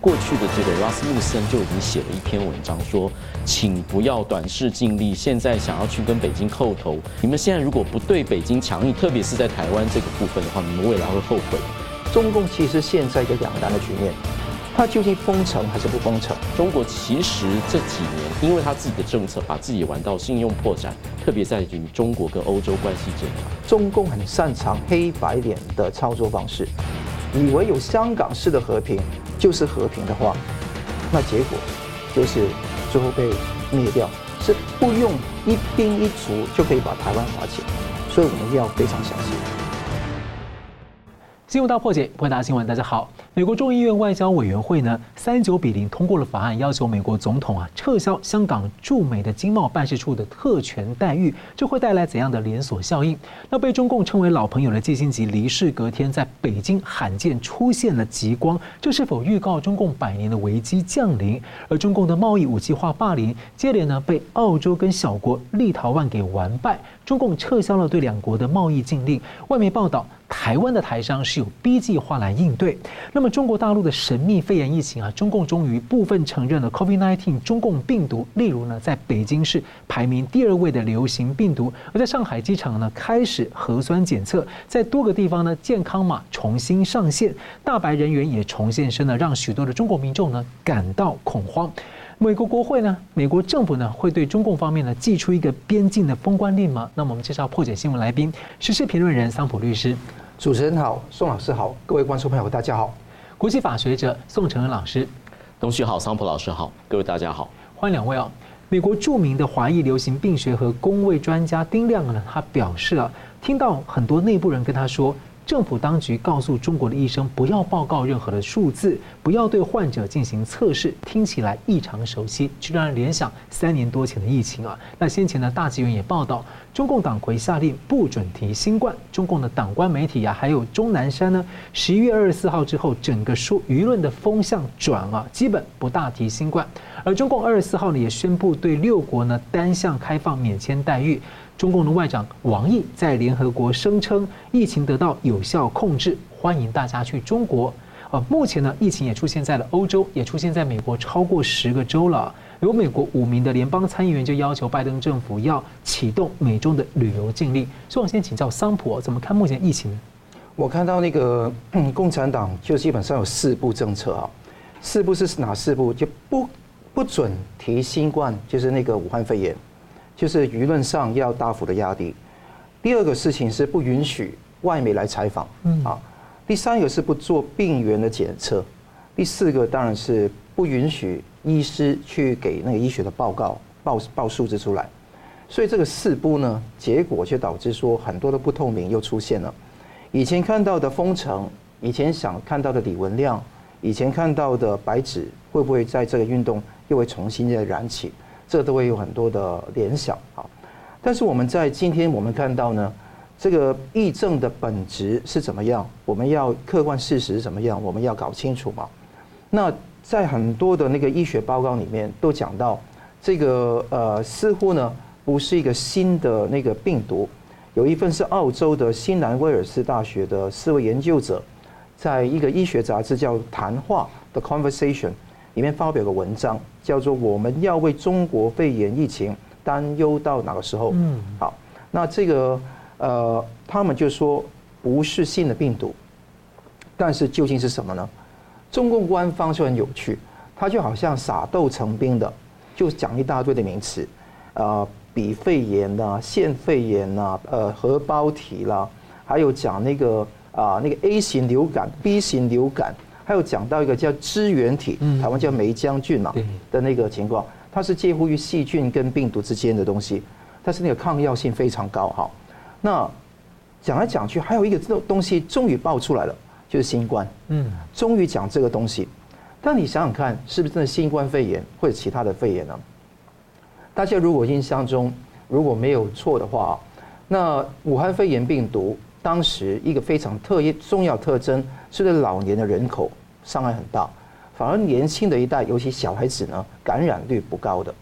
过去的这个拉斯穆森就已经写了一篇文章说，请不要短视尽力，现在想要去跟北京叩头，你们现在如果不对北京强硬，特别是在台湾这个部分的话，你们未来会后悔。中共其实现在一个两难的局面，它究竟封城还是不封城？中国其实这几年，因为它自己的政策，把自己玩到信用破产，特别在于中国跟欧洲关系这块。中共很擅长黑白脸的操作方式，以为有香港式的和平。就是和平的话，那结果就是最后被灭掉，是不用一兵一卒就可以把台湾划起来，所以我们要非常小心。新闻大破解，欢迎大新闻，大家好。美国众议院外交委员会呢，三九比零通过了法案，要求美国总统啊撤销香港驻美的经贸办事处的特权待遇，这会带来怎样的连锁效应？那被中共称为老朋友的基辛格离世隔天，在北京罕见出现了极光，这是否预告中共百年的危机降临？而中共的贸易武器化霸凌，接连呢被澳洲跟小国立陶宛给完败。中共撤销了对两国的贸易禁令。外媒报道，台湾的台商是有 B 计划来应对。那么，中国大陆的神秘肺炎疫情啊，中共终于部分承认了 COVID-19 中共病毒。例如呢，在北京市排名第二位的流行病毒，而在上海机场呢，开始核酸检测，在多个地方呢，健康码重新上线，大白人员也重现身了，让许多的中国民众呢感到恐慌。美国国会呢，美国政府呢，会对中共方面呢祭出一个边境的封关令吗？那么我们介绍破解新闻来宾，时事评论人桑普律师。主持人好，宋老师好，各位观众朋友大家好。国际法学者宋承恩老师，东旭好，桑普老师好，各位大家好，欢迎两位哦。美国著名的华裔流行病学和公卫专家丁亮呢，他表示啊，听到很多内部人跟他说。政府当局告诉中国的医生不要报告任何的数字，不要对患者进行测试，听起来异常熟悉，却让人联想三年多前的疫情啊。那先前呢，大纪元也报道，中共党魁下令不准提新冠，中共的党官媒体啊，还有钟南山呢，十一月二十四号之后，整个说舆论的风向转啊，基本不大提新冠。而中共二十四号呢，也宣布对六国呢单向开放免签待遇。中共的外长王毅在联合国声称疫情得到有效控制，欢迎大家去中国。呃，目前呢，疫情也出现在了欧洲，也出现在美国超过十个州了。有美国五名的联邦参议员就要求拜登政府要启动美中的旅游禁令。所以我先请教桑普，怎么看目前疫情？我看到那个 共产党就基本上有四步政策啊，四步是哪四步？就不不准提新冠，就是那个武汉肺炎。就是舆论上要大幅的压低。第二个事情是不允许外媒来采访，啊。第三个是不做病源的检测。第四个当然是不允许医师去给那个医学的报告报报数字出来。所以这个四步呢，结果就导致说很多的不透明又出现了。以前看到的封城，以前想看到的李文亮，以前看到的白纸，会不会在这个运动又会重新的燃起？这都会有很多的联想啊，但是我们在今天我们看到呢，这个疫症的本质是怎么样？我们要客观事实怎么样？我们要搞清楚嘛。那在很多的那个医学报告里面都讲到，这个呃似乎呢不是一个新的那个病毒。有一份是澳洲的新南威尔士大学的四位研究者，在一个医学杂志叫《谈话》的 Conversation。里面发表个文章，叫做“我们要为中国肺炎疫情担忧到哪个时候？”嗯，好，那这个呃，他们就说不是新的病毒，但是究竟是什么呢？中共官方就很有趣，他就好像撒豆成兵的，就讲一大堆的名词，呃，比肺炎呐、腺肺炎呐、呃，核胞体啦，还有讲那个啊、呃，那个 A 型流感、B 型流感。还有讲到一个叫支原体，台湾叫梅浆菌嘛的那个情况，它是介乎于细菌跟病毒之间的东西，但是那个抗药性非常高哈。那讲来讲去，还有一个这种东西终于爆出来了，就是新冠。嗯，终于讲这个东西，但你想想看，是不是真的新冠肺炎或者其他的肺炎呢？大家如果印象中如果没有错的话，那武汉肺炎病毒当时一个非常特异重要特征是对老年的人口。伤害很大，反而年轻的一代，尤其小孩子呢，感染率不高的。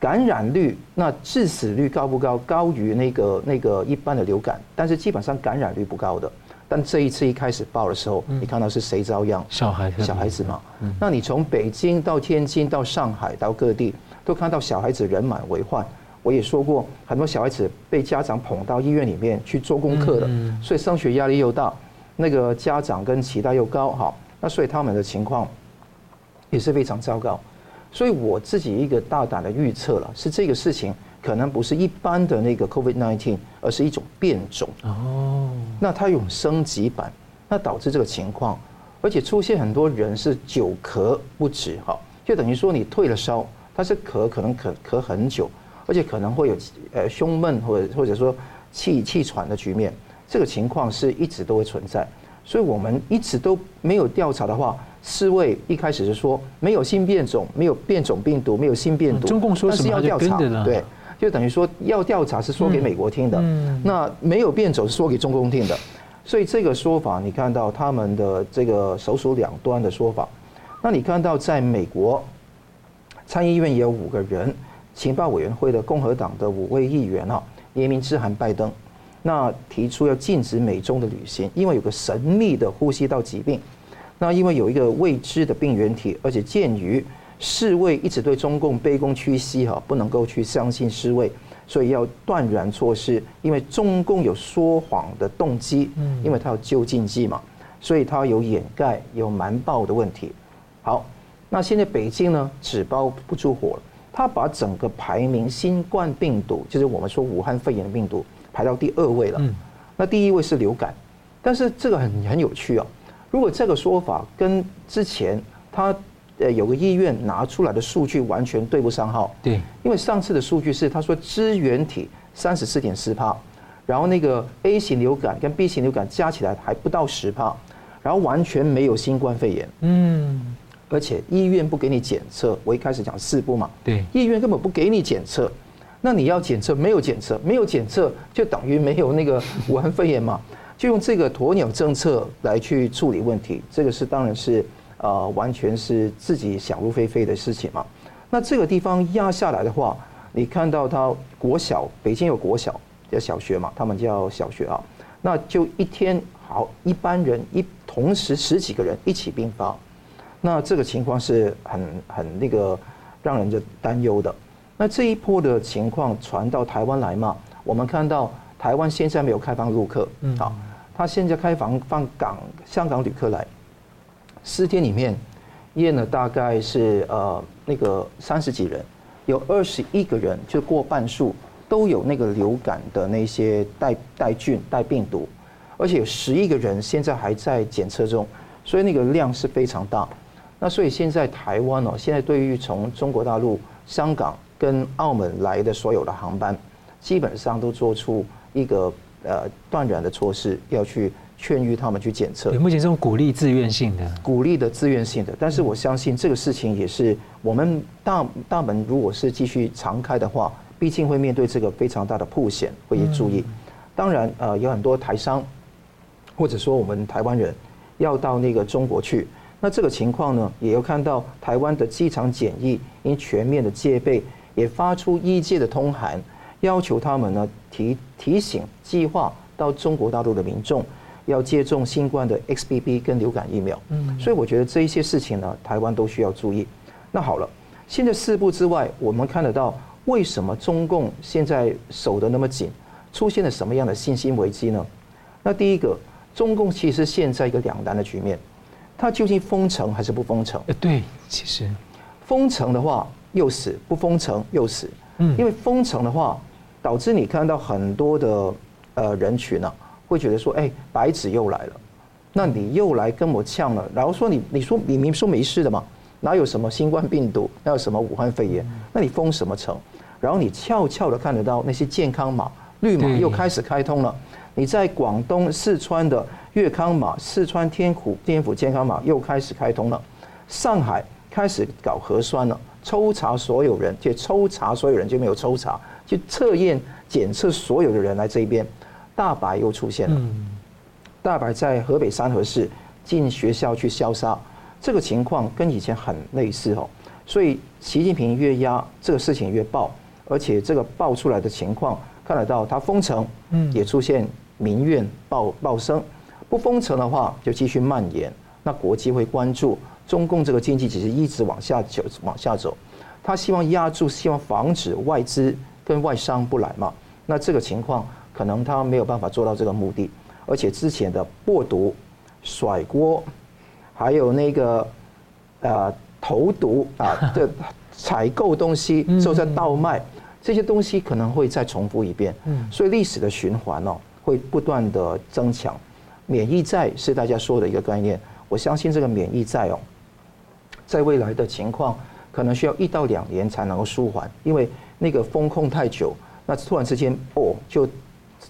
感染率那致死率高不高？高于那个那个一般的流感，但是基本上感染率不高的。但这一次一开始报的时候，你看到是谁遭殃？小孩子，小孩子嘛。那你从北京到天津到上海到各地，都看到小孩子人满为患。我也说过，很多小孩子被家长捧到医院里面去做功课的，所以升学压力又大，那个家长跟期待又高，哈，那所以他们的情况也是非常糟糕。所以我自己一个大胆的预测了，是这个事情可能不是一般的那个 COVID-19，而是一种变种。哦，那它有升级版，那导致这个情况，而且出现很多人是久咳不止，哈，就等于说你退了烧，他是咳可能咳咳很久，而且可能会有呃胸闷或者或者说气气喘的局面，这个情况是一直都会存在。所以我们一直都没有调查的话。世卫一开始是说没有新变种，没有变种病毒，没有新变毒。中共说什么要调查？对，就等于说要调查是说给美国听的，那没有变种是说给中共听的。所以这个说法，你看到他们的这个首鼠两端的说法。那你看到在美国参议院也有五个人，情报委员会的共和党的五位议员啊，联名致函拜登，那提出要禁止美中的旅行，因为有个神秘的呼吸道疾病。那因为有一个未知的病原体，而且鉴于世卫一直对中共卑躬屈膝哈，不能够去相信世卫，所以要断然措施。因为中共有说谎的动机，因为他有救经济嘛，所以他有掩盖、有瞒报的问题。好，那现在北京呢，纸包不住火了，他把整个排名新冠病毒，就是我们说武汉肺炎的病毒排到第二位了。那第一位是流感，但是这个很很有趣哦。如果这个说法跟之前他呃有个医院拿出来的数据完全对不上号，对，因为上次的数据是他说支原体三十四点四帕，然后那个 A 型流感跟 B 型流感加起来还不到十帕，然后完全没有新冠肺炎，嗯，而且医院不给你检测，我一开始讲四不嘛，对，医院根本不给你检测，那你要检测没有检测，没有检测就等于没有那个武汉肺炎嘛。就用这个鸵鸟政策来去处理问题，这个是当然是呃完全是自己想入非非的事情嘛。那这个地方压下来的话，你看到它国小，北京有国小叫小学嘛，他们叫小学啊，那就一天好一般人一同时十几个人一起病发，那这个情况是很很那个让人家担忧的。那这一波的情况传到台湾来嘛，我们看到台湾现在没有开放陆客，嗯，好。他现在开放放港香港旅客来，四天里面验了大概是呃那个三十几人，有二十一个人就过半数都有那个流感的那些带带菌带病毒，而且有十一个人现在还在检测中，所以那个量是非常大。那所以现在台湾哦，现在对于从中国大陆、香港跟澳门来的所有的航班，基本上都做出一个。呃，断然的措施要去劝喻他们去检测。目前这种鼓励自愿性的，鼓励的自愿性的，但是我相信这个事情也是我们大大门如果是继续常开的话，毕竟会面对这个非常大的破险，会注意。当然，呃，有很多台商或者说我们台湾人要到那个中国去，那这个情况呢，也要看到台湾的机场检疫因全面的戒备，也发出一界的通函。要求他们呢提提醒计划到中国大陆的民众要接种新冠的 XBB 跟流感疫苗。嗯，所以我觉得这一些事情呢，台湾都需要注意。那好了，现在四步之外，我们看得到为什么中共现在守得那么紧，出现了什么样的信心危机呢？那第一个，中共其实现在一个两难的局面，它究竟封城还是不封城？呃，对，其实封城的话又死，不封城又死。嗯，因为封城的话。导致你看到很多的呃人群呢、啊，会觉得说，哎，白纸又来了，那你又来跟我呛了，然后说你你说你明明说没事的嘛，哪有什么新冠病毒，哪有什么武汉肺炎，那你封什么城？然后你悄悄的看得到那些健康码绿码又开始开通了，你在广东四川的粤康码、四川天府天府健康码又开始开通了，上海开始搞核酸了，抽查所有人，就抽查所有人就没有抽查。去测验、检测所有的人来这边，大白又出现了。大白在河北三河市进学校去消杀，这个情况跟以前很类似哦。所以习近平越压，这个事情越爆，而且这个爆出来的情况看得到，他封城，也出现民怨爆爆声，不封城的话，就继续蔓延。那国际会关注中共这个经济其实一直往下走，往下走。他希望压住，希望防止外资跟外商不来嘛。那这个情况可能他没有办法做到这个目的。而且之前的剥毒、甩锅，还有那个呃投毒啊，这 采购东西之后再倒卖，这些东西可能会再重复一遍。所以历史的循环哦，会不断的增强。免疫债是大家说的一个概念，我相信这个免疫债哦，在未来的情况可能需要一到两年才能够舒缓，因为那个封控太久，那突然之间哦，就突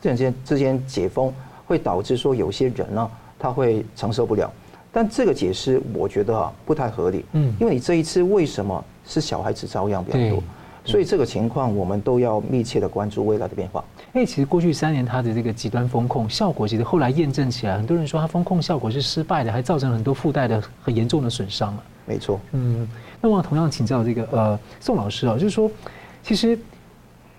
然之间之间解封，会导致说有些人呢他会承受不了。但这个解释我觉得啊不太合理，嗯，因为你这一次为什么是小孩子遭殃比较多？所以这个情况，我们都要密切的关注未来的变化。哎，其实过去三年它的这个极端风控效果，其实后来验证起来，很多人说它风控效果是失败的，还造成很多附带的很严重的损伤。没错。嗯，那么同样请教这个呃宋老师啊，就是说，其实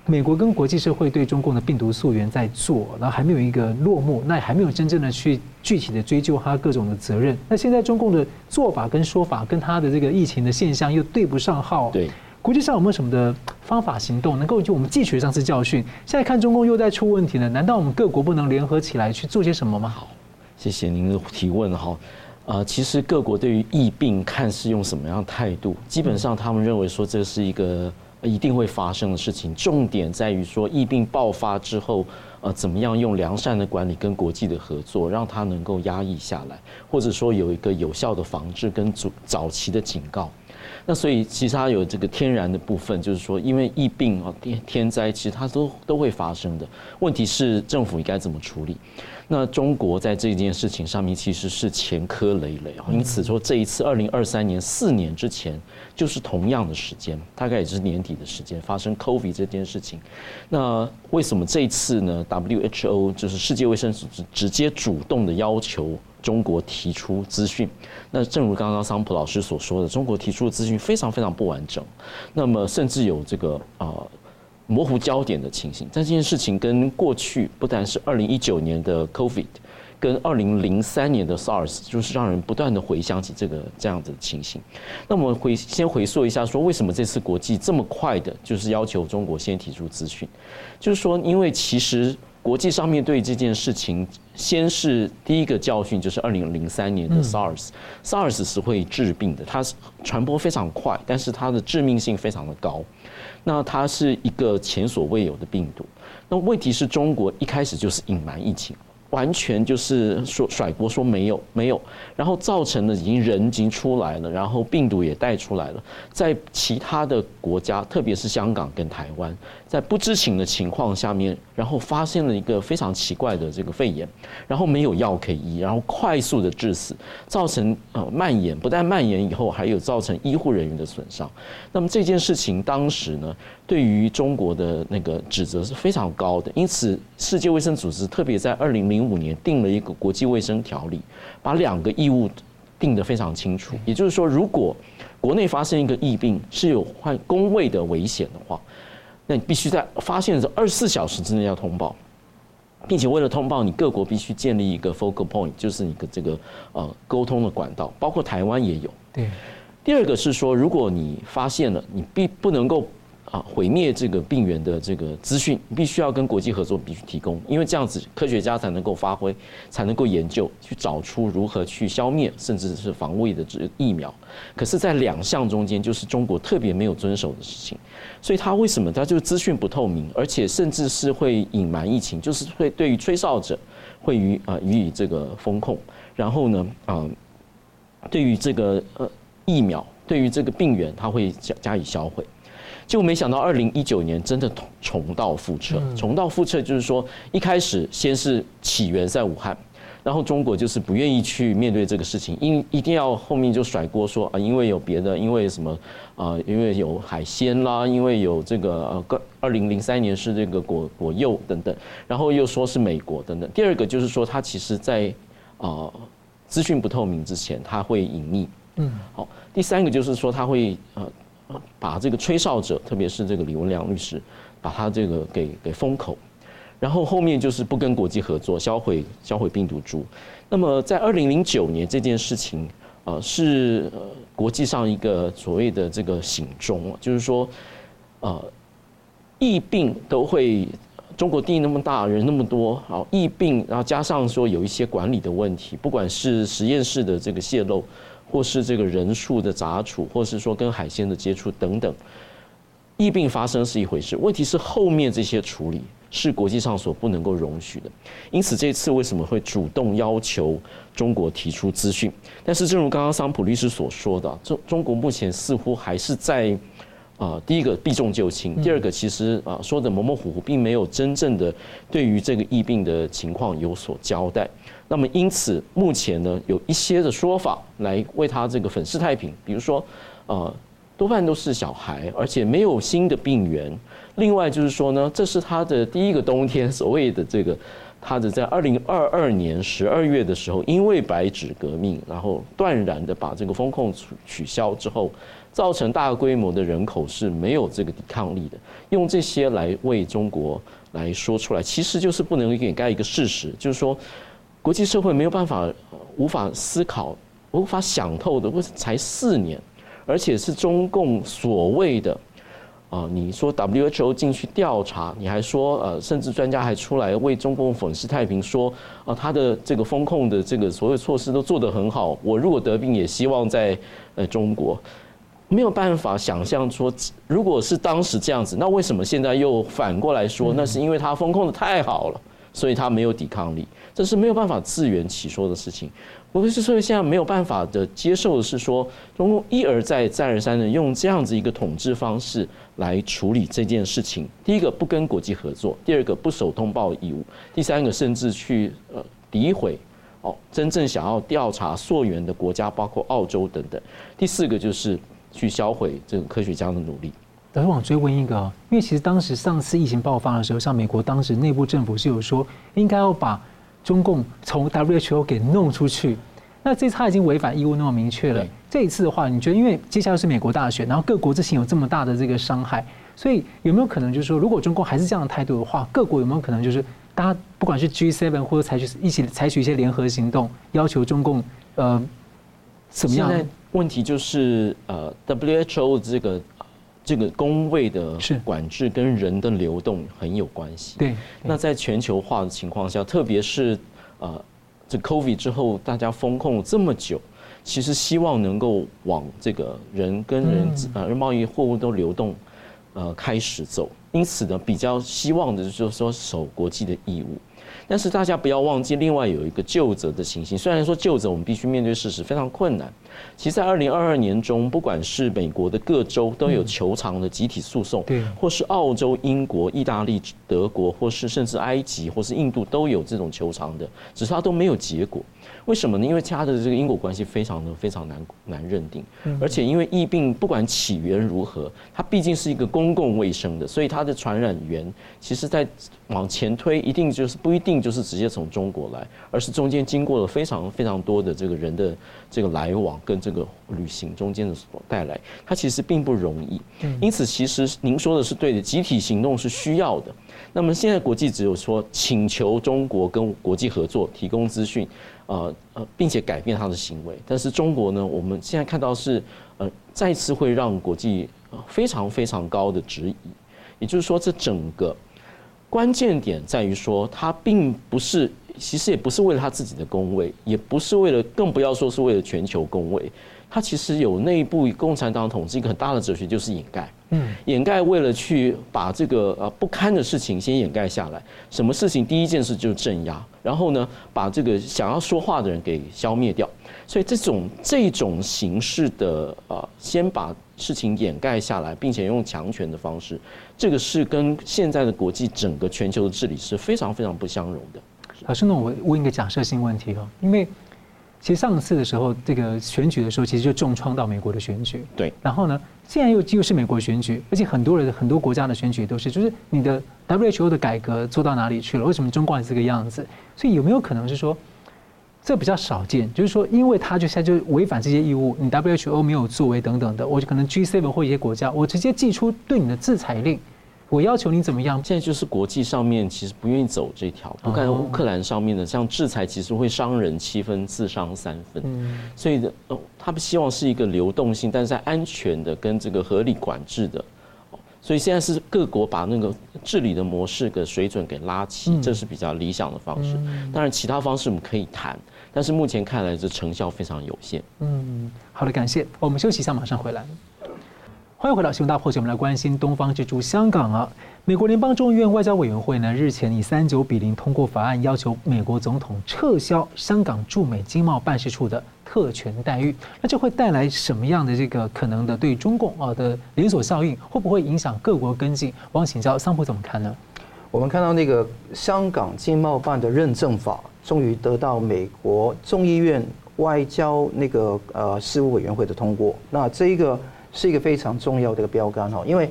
美国跟国际社会对中共的病毒溯源在做，然后还没有一个落幕，那也还没有真正的去具体的追究他各种的责任。那现在中共的做法跟说法，跟他的这个疫情的现象又对不上号。对。国际上有没有什么的方法行动，能够就我们汲取上次教训？现在看中共又在出问题了，难道我们各国不能联合起来去做些什么吗？好，谢谢您的提问哈。呃，其实各国对于疫病看是用什么样的态度？基本上他们认为说这是一个一定会发生的事情，重点在于说疫病爆发之后，呃，怎么样用良善的管理跟国际的合作，让它能够压抑下来，或者说有一个有效的防治跟早早期的警告。那所以其实它有这个天然的部分，就是说，因为疫病啊、天天灾，其实它都都会发生的。问题是政府应该怎么处理？那中国在这件事情上面其实是前科累累啊。因此说，这一次二零二三年四年之前，就是同样的时间，大概也是年底的时间发生 COVID 这件事情。那为什么这一次呢？WHO 就是世界卫生组织直接主动的要求。中国提出资讯，那正如刚刚桑普老师所说的，中国提出的资讯非常非常不完整，那么甚至有这个啊模糊焦点的情形。但这件事情跟过去不但是二零一九年的 COVID，跟二零零三年的 SARS，就是让人不断的回想起这个这样子的情形。那我们回先回溯一下，说为什么这次国际这么快的，就是要求中国先提出资讯，就是说因为其实。国际上面对这件事情，先是第一个教训，就是二零零三年的 SARS，SARS 是会致病的，它传播非常快，但是它的致命性非常的高。那它是一个前所未有的病毒。那问题是中国一开始就是隐瞒疫情。完全就是说甩锅，说没有没有，然后造成的已经人已经出来了，然后病毒也带出来了，在其他的国家，特别是香港跟台湾，在不知情的情况下面，然后发现了一个非常奇怪的这个肺炎，然后没有药可以医，然后快速的致死，造成呃蔓延，不但蔓延以后，还有造成医护人员的损伤。那么这件事情当时呢，对于中国的那个指责是非常高的，因此世界卫生组织特别在二零零五年定了一个国际卫生条例，把两个义务定得非常清楚。也就是说，如果国内发生一个疫病是有患公卫的危险的话，那你必须在发现的二十四小时之内要通报，并且为了通报，你各国必须建立一个 focal point，就是你的这个呃沟通的管道，包括台湾也有。对。第二个是说，如果你发现了，你必不能够。啊，毁灭这个病原的这个资讯，必须要跟国际合作，必须提供，因为这样子科学家才能够发挥，才能够研究，去找出如何去消灭，甚至是防卫的这疫苗。可是，在两项中间，就是中国特别没有遵守的事情。所以，他为什么他就资讯不透明，而且甚至是会隐瞒疫情，就是会对于吹哨者会予啊予以这个封控，然后呢，啊，对于这个呃疫苗，对于这个病原，他会加加以销毁。就没想到，二零一九年真的重蹈覆辙。重蹈覆辙就是说，一开始先是起源在武汉，然后中国就是不愿意去面对这个事情，因一定要后面就甩锅说啊，因为有别的，因为什么啊，因为有海鲜啦，因为有这个呃，二零零三年是这个果果柚等等，然后又说是美国等等。第二个就是说，它其实在啊资讯不透明之前，它会隐匿。嗯，好。第三个就是说，它会呃。把这个吹哨者，特别是这个李文亮律师，把他这个给给封口，然后后面就是不跟国际合作，销毁销毁病毒株。那么在二零零九年这件事情，呃，是国际上一个所谓的这个醒钟，就是说，呃，疫病都会。中国地那么大，人那么多，好疫病，然后加上说有一些管理的问题，不管是实验室的这个泄漏，或是这个人数的杂处，或是说跟海鲜的接触等等，疫病发生是一回事，问题是后面这些处理是国际上所不能够容许的。因此这次为什么会主动要求中国提出资讯？但是正如刚刚桑普律师所说的，中中国目前似乎还是在。啊，第一个避重就轻，第二个其实啊说的模模糊糊，并没有真正的对于这个疫病的情况有所交代。那么因此目前呢，有一些的说法来为他这个粉饰太平，比如说呃多半都是小孩，而且没有新的病源。另外就是说呢，这是他的第一个冬天，所谓的这个他的在二零二二年十二月的时候，因为白纸革命，然后断然的把这个封控取取消之后。造成大规模的人口是没有这个抵抗力的，用这些来为中国来说出来，其实就是不能掩盖一个事实，就是说国际社会没有办法、无法思考、无法想透的，为什么才四年，而且是中共所谓的啊，你说 WHO 进去调查，你还说呃，甚至专家还出来为中共粉饰太平，说啊，他的这个风控的这个所有措施都做得很好，我如果得病也希望在呃中国。没有办法想象说，如果是当时这样子，那为什么现在又反过来说？那是因为他风控的太好了，所以他没有抵抗力，这是没有办法自圆其说的事情。我们是说现在没有办法的接受的是说，中共一而再再而三的用这样子一个统治方式来处理这件事情。第一个不跟国际合作，第二个不守通报义务，第三个甚至去呃诋毁哦真正想要调查溯源的国家，包括澳洲等等。第四个就是。去销毁这个科学家的努力。老师，我追问一个，因为其实当时上次疫情爆发的时候，像美国当时内部政府是有说，应该要把中共从 WHO 给弄出去。那这次他已经违反义务那么明确了，这一次的话，你觉得，因为接下来是美国大选，然后各国之前有这么大的这个伤害，所以有没有可能就是说，如果中共还是这样的态度的话，各国有没有可能就是大家不管是 G7 或者采取一起采取一些联合行动，要求中共呃怎么样？问题就是，呃，WHO 这个这个工位的管制跟人的流动很有关系。对。那在全球化的情况下，特别是呃，这 COVID 之后，大家封控这么久，其实希望能够往这个人跟人呃贸易货物都流动呃开始走。因此呢，比较希望的就是说守国际的义务。但是大家不要忘记，另外有一个旧责的情形。虽然说旧责，我们必须面对事实非常困难。其实，在二零二二年中，不管是美国的各州都有球场的集体诉讼，对，或是澳洲、英国、意大利、德国，或是甚至埃及或是印度都有这种球场的，只是它都没有结果。为什么呢？因为它的这个因果关系非常的非常难难认定，而且因为疫病不管起源如何，它毕竟是一个公共卫生的，所以它的传染源其实在往前推，一定就是不一定就是直接从中国来，而是中间经过了非常非常多的这个人的这个来往跟这个旅行中间的所带来，它其实并不容易。因此，其实您说的是对的，集体行动是需要的。那么现在国际只有说请求中国跟国际合作，提供资讯。呃呃，并且改变他的行为，但是中国呢，我们现在看到是呃再次会让国际非常非常高的质疑，也就是说，这整个关键点在于说，他并不是，其实也不是为了他自己的工位，也不是为了，更不要说是为了全球工位，他其实有内部共产党统治一个很大的哲学，就是掩盖。嗯，掩盖为了去把这个呃不堪的事情先掩盖下来。什么事情？第一件事就是镇压，然后呢，把这个想要说话的人给消灭掉。所以这种这种形式的呃，先把事情掩盖下来，并且用强权的方式，这个是跟现在的国际整个全球的治理是非常非常不相容的。老师，那我问一个假设性问题哦，因为。其实上次的时候，这个选举的时候，其实就重创到美国的选举。对。然后呢，现在又又是美国选举，而且很多人很多国家的选举都是，就是你的 WHO 的改革做到哪里去了？为什么中国还是这个样子？所以有没有可能是说，这比较少见？就是说，因为他就现在就违反这些义务，你 WHO 没有作为等等的，我就可能 G7 或一些国家，我直接寄出对你的制裁令。我要求你怎么样？现在就是国际上面其实不愿意走这条，不看乌克兰上面的，像制裁其实会伤人七分，自伤三分。嗯，所以的，他们希望是一个流动性，但是在安全的跟这个合理管制的。所以现在是各国把那个治理的模式的水准给拉齐，这是比较理想的方式。当然，其他方式我们可以谈，但是目前看来这成效非常有限。嗯，好的，感谢。我们休息一下，马上回来。欢迎回到《新闻大破解》，我们来关心东方之珠香港啊。美国联邦众议院外交委员会呢，日前以三九比零通过法案，要求美国总统撤销香港驻美经贸办事处的特权待遇。那这会带来什么样的这个可能的对中共啊的连锁效应？会不会影响各国跟进？我想请教桑普怎么看呢？我们看到那个香港经贸办的认证法，终于得到美国众议院外交那个呃事务委员会的通过。那这一个是一个非常重要的一个标杆哈，因为。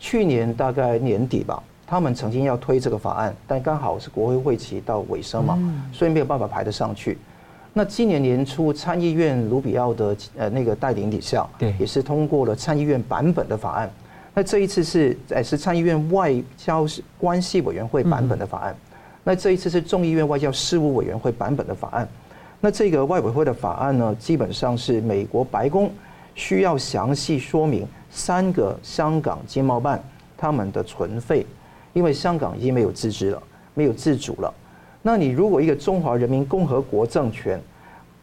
去年大概年底吧，他们曾经要推这个法案，但刚好是国会会期到尾声嘛，所以没有办法排得上去。那今年年初参议院卢比奥的呃那个带领底下，对，也是通过了参议院版本的法案。那这一次是呃是参议院外交关系委员会版本的法案，那这一次是众议院外交事务委员会版本的法案。那这个外委会的法案呢，基本上是美国白宫需要详细说明。三个香港经贸办他们的存废，因为香港已经没有自治了，没有自主了。那你如果一个中华人民共和国政权，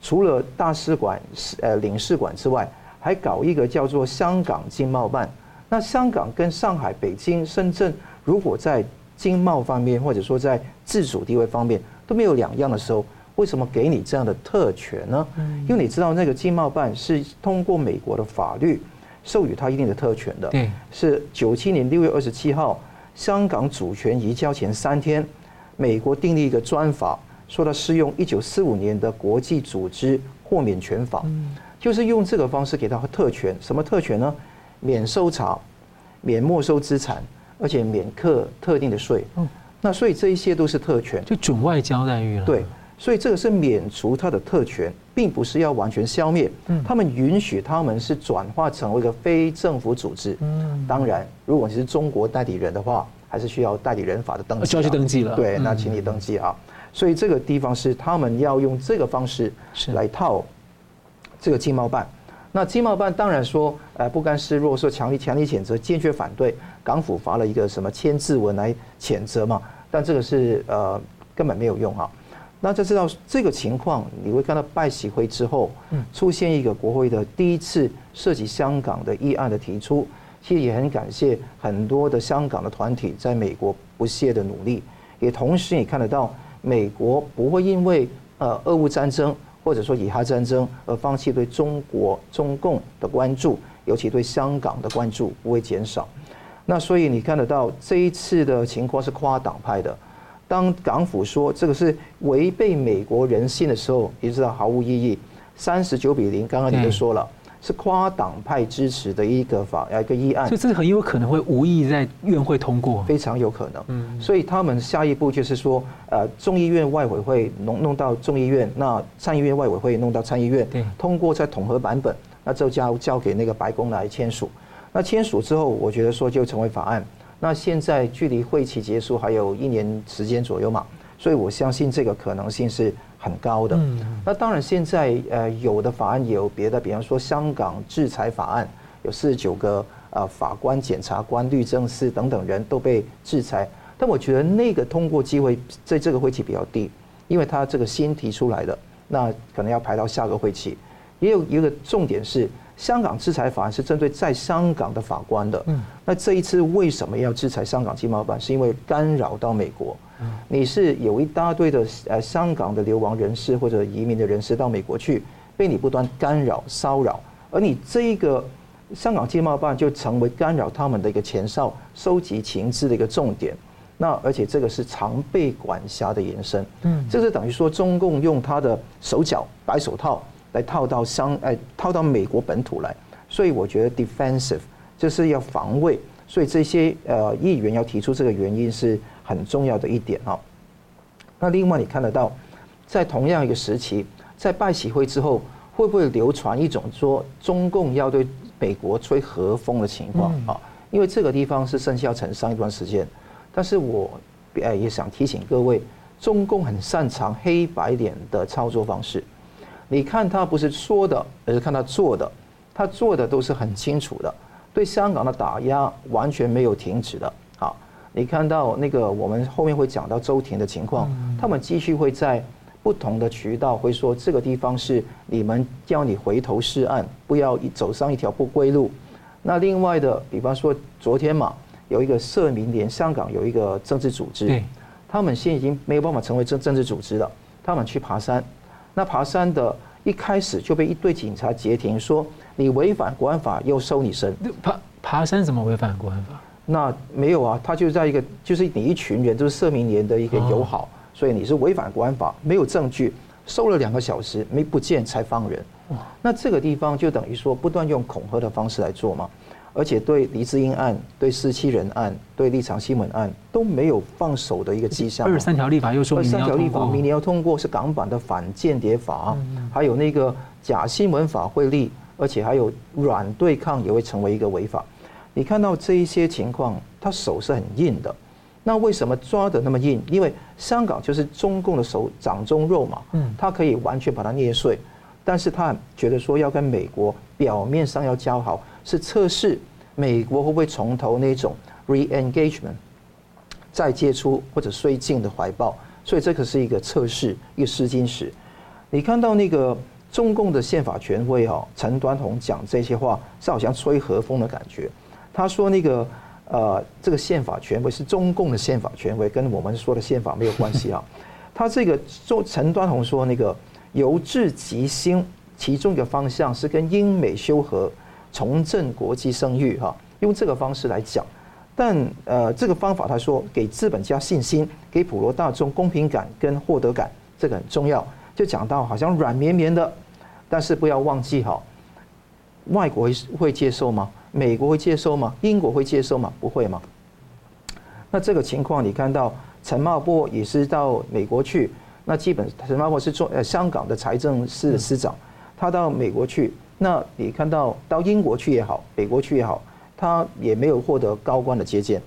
除了大使馆、呃领事馆之外，还搞一个叫做香港经贸办，那香港跟上海、北京、深圳，如果在经贸方面或者说在自主地位方面都没有两样的时候，为什么给你这样的特权呢？因为你知道那个经贸办是通过美国的法律。授予他一定的特权的，是九七年六月二十七号，香港主权移交前三天，美国订立一个专法，说它适用一九四五年的国际组织豁免权法，就是用这个方式给他特权。什么特权呢？免搜查，免没收资产，而且免课特定的税。那所以这一些都是特权，就准外交待遇了。对。所以这个是免除他的特权，并不是要完全消灭。嗯他们允许他们是转化成为一个非政府组织。嗯当然，如果你是中国代理人的话，还是需要代理人法的登记。需要去登记了。对，那请你登记啊。所以这个地方是他们要用这个方式来套这个经贸办。那经贸办当然说，呃，不甘示弱，说强力强力谴责，坚决反对。港府发了一个什么千字文来谴责嘛？但这个是呃根本没有用啊。那就知道这个情况，你会看到拜喜会之后，出现一个国会的第一次涉及香港的议案的提出。其实也很感谢很多的香港的团体在美国不懈的努力，也同时也看得到美国不会因为呃俄乌战争或者说以哈战争而放弃对中国中共的关注，尤其对香港的关注不会减少。那所以你看得到这一次的情况是跨党派的。当港府说这个是违背美国人性的时候，你知道毫无意义。三十九比零，刚刚你就说了，是跨党派支持的一个法，一个议案。所以这个很有可能会无意在院会通过，非常有可能。嗯，所以他们下一步就是说，呃，众议院外委会弄弄到众议院，那参议院外委会弄到参议院，通过再统合版本，那就交交给那个白宫来签署。那签署之后，我觉得说就成为法案。那现在距离会期结束还有一年时间左右嘛，所以我相信这个可能性是很高的。那当然，现在呃有的法案也有别的，比方说香港制裁法案，有四十九个呃法官、检察官、律政司等等人都被制裁，但我觉得那个通过机会在这个会期比较低，因为他这个新提出来的，那可能要排到下个会期。也有一个重点是。香港制裁法案是针对在香港的法官的。那这一次为什么要制裁香港经贸办？是因为干扰到美国。你是有一大堆的呃香港的流亡人士或者移民的人士到美国去，被你不断干扰骚扰，而你这一个香港经贸办就成为干扰他们的一个前哨，收集情资的一个重点。那而且这个是常被管辖的延伸。嗯，这是等于说中共用他的手脚白手套。来套到商，哎，套到美国本土来，所以我觉得 defensive 就是要防卫，所以这些呃议员要提出这个原因是很重要的一点哈。那另外你看得到，在同样一个时期，在拜喜会之后，会不会流传一种说中共要对美国吹和风的情况啊？因为这个地方是生效城上一段时间。但是我呃也想提醒各位，中共很擅长黑白脸的操作方式。你看他不是说的，而是看他做的，他做的都是很清楚的。对香港的打压完全没有停止的。好，你看到那个我们后面会讲到周庭的情况，他们继续会在不同的渠道会说这个地方是你们叫你回头是岸，不要走上一条不归路。那另外的，比方说昨天嘛。有一个社民连，香港有一个政治组织，他们现在已经没有办法成为政政治组织了。他们去爬山，那爬山的一开始就被一队警察截停，说你违反国安法，又收你身。爬爬山怎么违反国安法？那没有啊，他就在一个，就是你一群人都是社民连的一个友好，所以你是违反国安法，没有证据，收了两个小时没不见才放人。那这个地方就等于说不断用恐吓的方式来做嘛。而且对黎智英案、对四七人案、对立场新闻案都没有放手的一个迹象。二十三条立法又说，二十三条立法明年要通过是港版的反间谍法，还有那个假新闻法会立，而且还有软对抗也会成为一个违法。你看到这一些情况，他手是很硬的。那为什么抓得那么硬？因为香港就是中共的手掌中肉嘛，他可以完全把它捏碎。但是他觉得说要跟美国表面上要交好。是测试美国会不会从头那种 re-engagement 再接出或者绥靖的怀抱，所以这可是一个测试，一个试金石。你看到那个中共的宪法权威哦，陈端宏讲这些话是好像吹和风的感觉。他说那个呃，这个宪法权威是中共的宪法权威，跟我们说的宪法没有关系啊。他这个中陈端宏说那个由治及兴，其中一个方向是跟英美修和。重振国际声誉，哈，用这个方式来讲，但呃，这个方法他说给资本家信心，给普罗大众公平感跟获得感，这个很重要。就讲到好像软绵绵的，但是不要忘记哈，外国会会接受吗？美国会接受吗？英国会接受吗？不会吗？那这个情况，你看到陈茂波也是到美国去，那基本陈茂波是做呃香港的财政司司长，他到美国去。那你看到到英国去也好，美国去也好，他也没有获得高官的接见。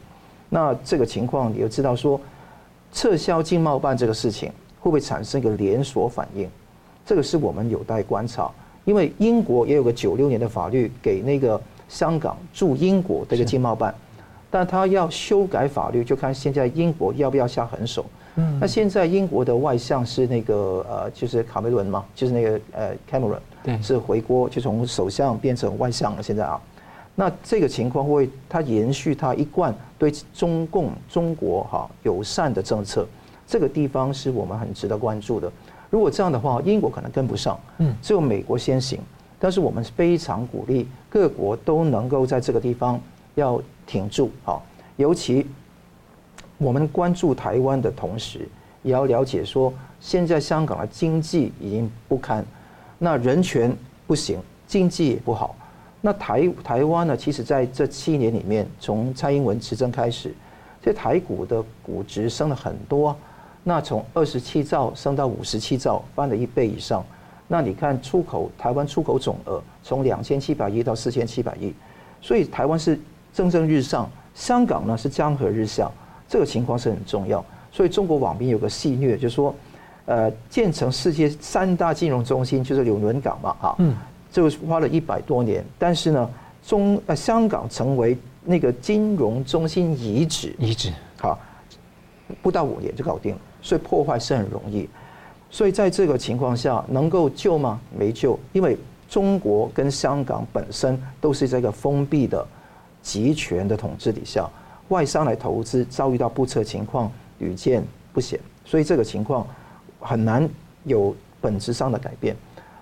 那这个情况，你就知道说，撤销经贸办这个事情会不会产生一个连锁反应？这个是我们有待观察。因为英国也有个九六年的法律给那个香港驻英国的一个经贸办，但他要修改法律，就看现在英国要不要下狠手。那现在英国的外相是那个呃，就是卡梅伦嘛，就是那个呃，Cameron。是回国，就从首相变成外相了。现在啊，那这个情况会他延续他一贯对中共中国哈友善的政策，这个地方是我们很值得关注的。如果这样的话，英国可能跟不上，嗯，只有美国先行。但是我们非常鼓励各国都能够在这个地方要挺住好，尤其我们关注台湾的同时，也要了解说，现在香港的经济已经不堪。那人权不行，经济也不好。那台台湾呢？其实在这七年里面，从蔡英文执政开始，这台股的估值升了很多。那从二十七兆升到五十七兆，翻了一倍以上。那你看出口，台湾出口总额从两千七百亿到四千七百亿，所以台湾是蒸蒸日上。香港呢是江河日下，这个情况是很重要。所以中国网民有个戏谑，就是说。呃，建成世界三大金融中心就是纽伦港嘛，啊，嗯，就花了一百多年，但是呢，中呃香港成为那个金融中心遗址，遗址，好，不到五年就搞定了，所以破坏是很容易，所以在这个情况下能够救吗？没救，因为中国跟香港本身都是这个封闭的集权的统治底下，外商来投资遭遇到不测情况屡见不鲜，所以这个情况。很难有本质上的改变，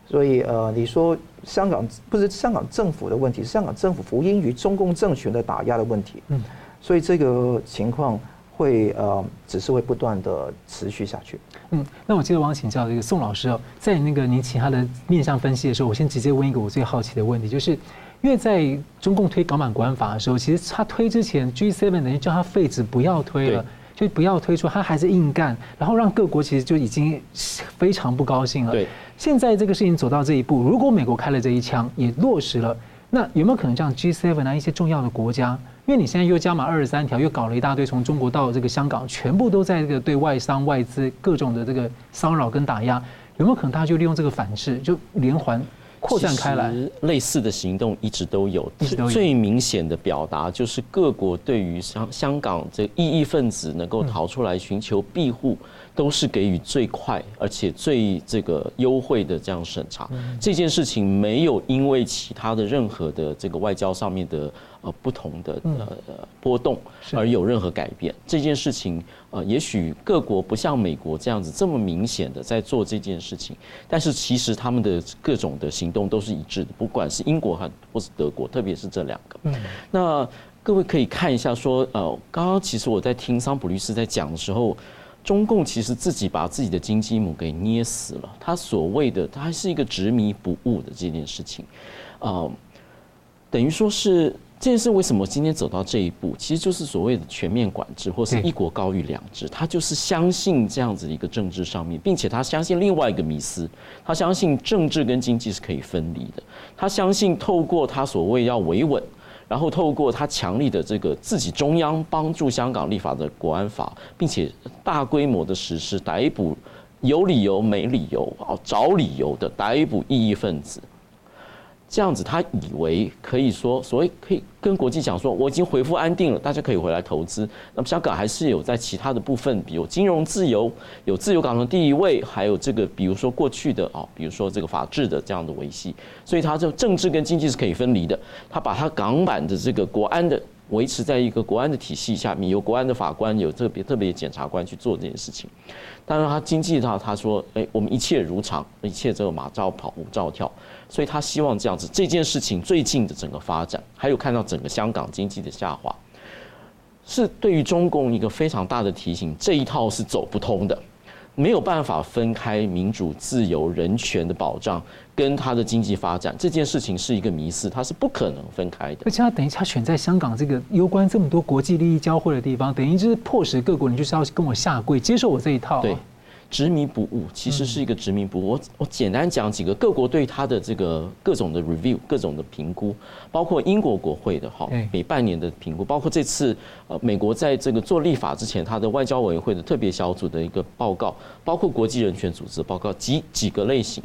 所以呃，你说香港不是香港政府的问题，是香港政府服膺于中共政权的打压的问题。嗯，所以这个情况会呃，只是会不断的持续下去。嗯，那我接着我想请教这个宋老师哦，在那个您其他的面向分析的时候，我先直接问一个我最好奇的问题，就是因为在中共推港版国安法的时候，其实他推之前 G7 等于叫他废止，不要推了。就不要推出，他还是硬干，然后让各国其实就已经非常不高兴了。对，现在这个事情走到这一步，如果美国开了这一枪，也落实了，那有没有可能这样 G7 啊一些重要的国家因为你现在又加码二十三条，又搞了一大堆，从中国到这个香港，全部都在这个对外商外资各种的这个骚扰跟打压，有没有可能他就利用这个反制，就连环？扩散开来，类似的行动一直都有。最明显的表达就是各国对于香香港这异议分子能够逃出来寻求庇护，都是给予最快而且最这个优惠的这样审查。这件事情没有因为其他的任何的这个外交上面的。呃，不同的呃波动而有任何改变，这件事情呃，也许各国不像美国这样子这么明显的在做这件事情，但是其实他们的各种的行动都是一致的，不管是英国还或是德国，特别是这两个。嗯，那各位可以看一下说，呃，刚刚其实我在听桑普律师在讲的时候，中共其实自己把自己的金鸡母给捏死了，他所谓的他还是一个执迷不悟的这件事情，呃，等于说是。这件事为什么今天走到这一步？其实就是所谓的全面管制，或是一国高于两制。他就是相信这样子的一个政治上面，并且他相信另外一个迷思，他相信政治跟经济是可以分离的。他相信透过他所谓要维稳，然后透过他强力的这个自己中央帮助香港立法的国安法，并且大规模的实施逮捕有理由没理由啊找理由的逮捕异议分子。这样子，他以为可以说，所谓可以跟国际讲说，我已经恢复安定了，大家可以回来投资。那么香港还是有在其他的部分，比如金融自由，有自由港的地位，还有这个，比如说过去的啊，比如说这个法治的这样的维系。所以，他就政治跟经济是可以分离的。他把他港版的这个国安的维持在一个国安的体系下面，有国安的法官，有特别特别检察官去做这件事情。当然，他经济上他说，哎，我们一切如常，一切只有马照跑，舞照跳。所以他希望这样子，这件事情最近的整个发展，还有看到整个香港经济的下滑，是对于中共一个非常大的提醒。这一套是走不通的，没有办法分开民主、自由、人权的保障跟他的经济发展。这件事情是一个迷思，它是不可能分开的。而且他等于他选在香港这个攸关这么多国际利益交汇的地方，等于就是迫使各国你就是要跟我下跪，接受我这一套。对。执迷不悟，其实是一个执迷不悟。我我简单讲几个各国对他的这个各种的 review、各种的评估，包括英国国会的哈每半年的评估，包括这次呃美国在这个做立法之前，他的外交委员会的特别小组的一个报告，包括国际人权组织报告，几几个类型，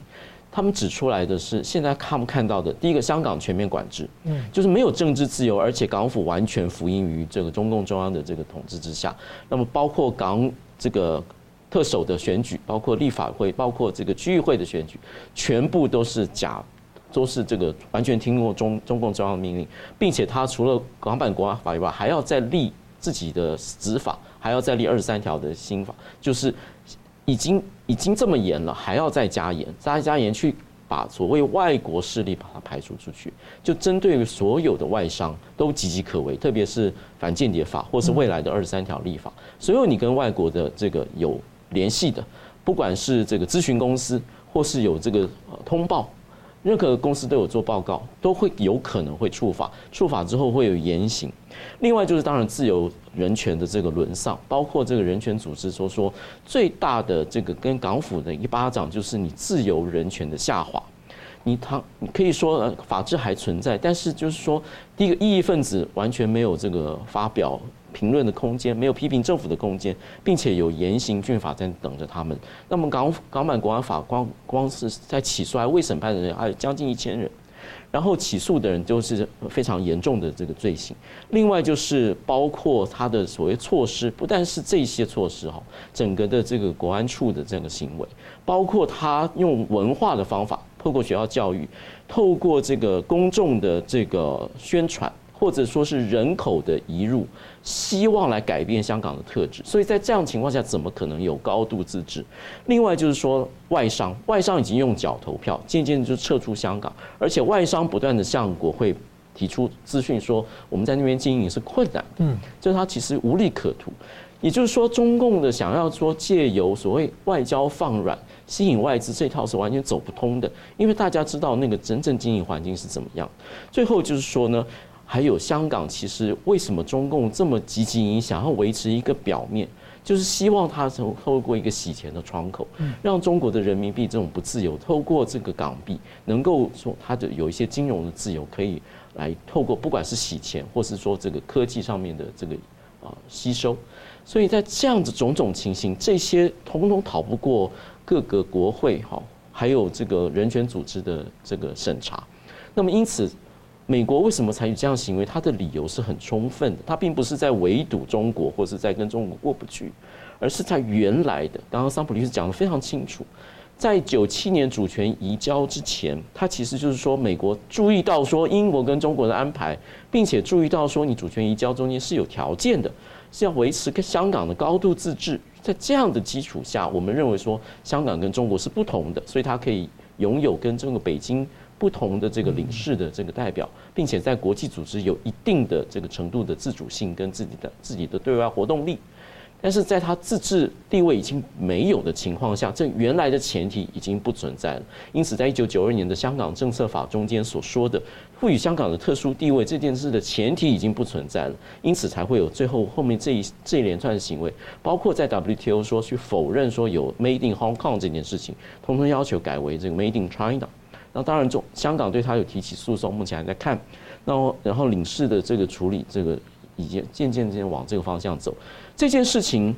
他们指出来的是现在看不看到的，第一个香港全面管制，嗯，就是没有政治自由，而且港府完全服膺于这个中共中央的这个统治之下。那么包括港这个。特首的选举，包括立法会，包括这个区域会的选举，全部都是假，都是这个完全听过中中共中央命令，并且他除了港版国安法以外，还要再立自己的执法，还要再立二十三条的新法，就是已经已经这么严了，还要再加严，再加严去把所谓外国势力把它排除出去，就针对于所有的外商都岌岌可危，特别是反间谍法或是未来的二十三条立法，所有你跟外国的这个有。联系的，不管是这个咨询公司，或是有这个通报，任何公司都有做报告，都会有可能会触法，触法之后会有严刑。另外就是当然自由人权的这个沦丧，包括这个人权组织说说最大的这个跟港府的一巴掌，就是你自由人权的下滑。你他你可以说法治还存在，但是就是说第一个异议分子完全没有这个发表。评论的空间，没有批评政府的空间，并且有严刑峻法在等着他们。那么港港版国安法光光是在起诉还未审判的人还有将近一千人，然后起诉的人都是非常严重的这个罪行。另外就是包括他的所谓措施，不但是这些措施哈，整个的这个国安处的这个行为，包括他用文化的方法，透过学校教育，透过这个公众的这个宣传。或者说是人口的移入，希望来改变香港的特质，所以在这样情况下，怎么可能有高度自治？另外就是说，外商外商已经用脚投票，渐渐就撤出香港，而且外商不断的向国会提出资讯，说我们在那边经营是困难的，嗯，就是他其实无利可图。也就是说，中共的想要说借由所谓外交放软吸引外资这套是完全走不通的，因为大家知道那个真正经营环境是怎么样。最后就是说呢。还有香港，其实为什么中共这么积极影响，想要维持一个表面，就是希望它从透过一个洗钱的窗口，让中国的人民币这种不自由，透过这个港币能够说它的有一些金融的自由，可以来透过不管是洗钱，或是说这个科技上面的这个啊吸收，所以在这样子种种情形，这些统统逃不过各个国会哈，还有这个人权组织的这个审查。那么因此，美国为什么采取这样行为？它的理由是很充分的，它并不是在围堵中国，或是在跟中国过不去，而是在原来的。刚刚桑普律师讲得非常清楚。在九七年主权移交之前，他其实就是说，美国注意到说英国跟中国的安排，并且注意到说你主权移交中间是有条件的，是要维持跟香港的高度自治。在这样的基础下，我们认为说香港跟中国是不同的，所以它可以拥有跟这个北京不同的这个领事的这个代表，并且在国际组织有一定的这个程度的自主性跟自己的自己的对外活动力。但是在他自治地位已经没有的情况下，这原来的前提已经不存在了。因此，在一九九二年的香港政策法中间所说的赋予香港的特殊地位这件事的前提已经不存在了。因此，才会有最后后面这一这一连串的行为，包括在 WTO 说去否认说有 Made in Hong Kong 这件事情，通通要求改为这个 Made in China。那当然，中香港对他有提起诉讼，目前还在看。那然后领事的这个处理，这个已经渐渐渐往这个方向走。这件事情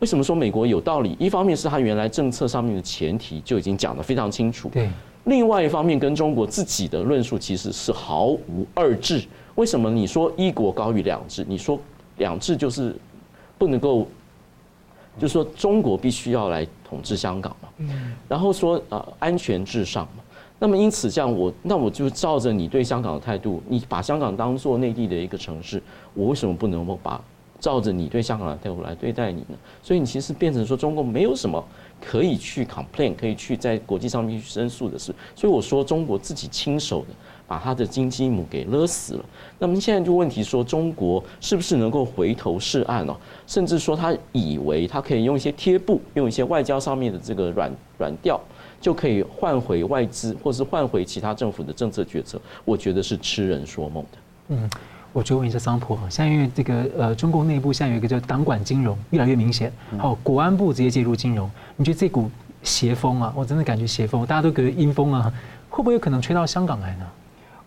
为什么说美国有道理？一方面是他原来政策上面的前提就已经讲得非常清楚，对。另外一方面，跟中国自己的论述其实是毫无二致。为什么你说一国高于两制？你说两制就是不能够，就是说中国必须要来统治香港嘛？然后说啊，安全至上嘛。那么因此这样我那我就照着你对香港的态度，你把香港当做内地的一个城市，我为什么不能够把？照着你对香港的态度来对待你呢？所以你其实变成说中国没有什么可以去 complain，可以去在国际上面去申诉的事。所以我说中国自己亲手的把他的金鸡母给勒死了。那么现在就问题说中国是不是能够回头是岸哦？甚至说他以为他可以用一些贴布，用一些外交上面的这个软软调，就可以换回外资，或是换回其他政府的政策决策？我觉得是痴人说梦的。嗯。我就问一下桑普，现在因为这个呃，中共内部现在有一个叫党管金融越来越明显，好，国安部直接介入金融，你觉得这股邪风啊，我真的感觉邪风，大家都觉得阴风啊，会不会有可能吹到香港来呢？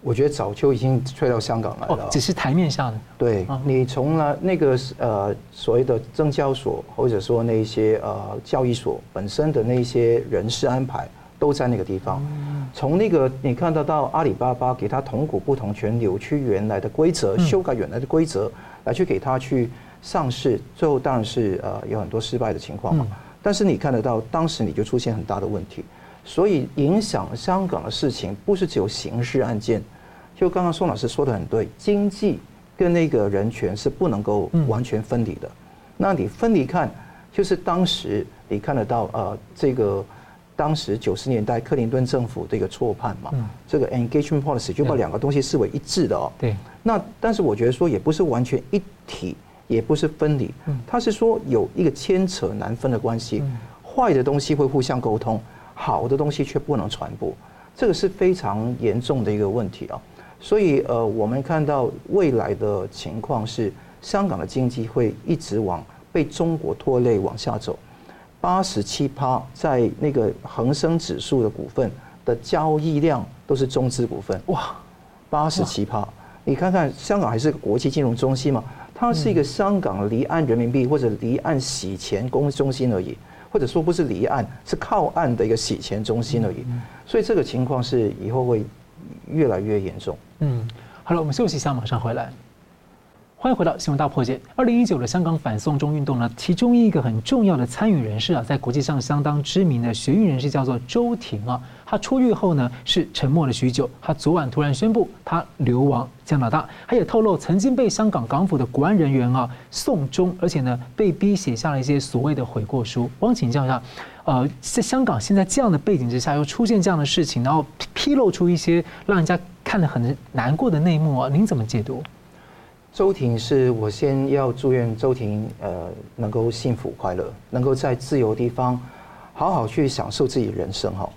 我觉得早就已经吹到香港来了，只是台面下的。对，你从了那个呃所谓的证交所，或者说那些呃交易所本身的那些人事安排。都在那个地方，从那个你看得到阿里巴巴给他同股不同权，扭曲原来的规则，修改原来的规则，来去给他去上市，最后当然是呃有很多失败的情况嘛。但是你看得到当时你就出现很大的问题，所以影响香港的事情不是只有刑事案件，就刚刚宋老师说的很对，经济跟那个人权是不能够完全分离的。那你分离看，就是当时你看得到呃这个。当时九十年代克林顿政府的一个错判嘛，这个 engagement policy 就把两个东西视为一致的哦。对。那但是我觉得说也不是完全一体，也不是分离，它是说有一个牵扯难分的关系。坏的东西会互相沟通，好的东西却不能传播，这个是非常严重的一个问题啊。所以呃，我们看到未来的情况是，香港的经济会一直往被中国拖累往下走。八十七趴在那个恒生指数的股份的交易量都是中资股份。哇，八十七趴，你看看香港还是个国际金融中心嘛，它是一个香港离岸人民币或者离岸洗钱公中心而已，或者说不是离岸，是靠岸的一个洗钱中心而已，所以这个情况是以后会越来越严重。嗯，好了，我们休息一下，马上回来。欢迎回到新闻大破解。二零一九的香港反送中运动呢，其中一个很重要的参与人士啊，在国际上相当知名的学运人士叫做周庭啊。他出狱后呢，是沉默了许久。他昨晚突然宣布他流亡加拿大，他也透露曾经被香港港府的国安人员啊送中，而且呢被逼写下了一些所谓的悔过书。汪请教一下，呃，在香港现在这样的背景之下，又出现这样的事情，然后披露出一些让人家看得很难过的内幕啊，您怎么解读？周婷是我先要祝愿周婷呃能够幸福快乐，能够在自由地方好好去享受自己的人生哈，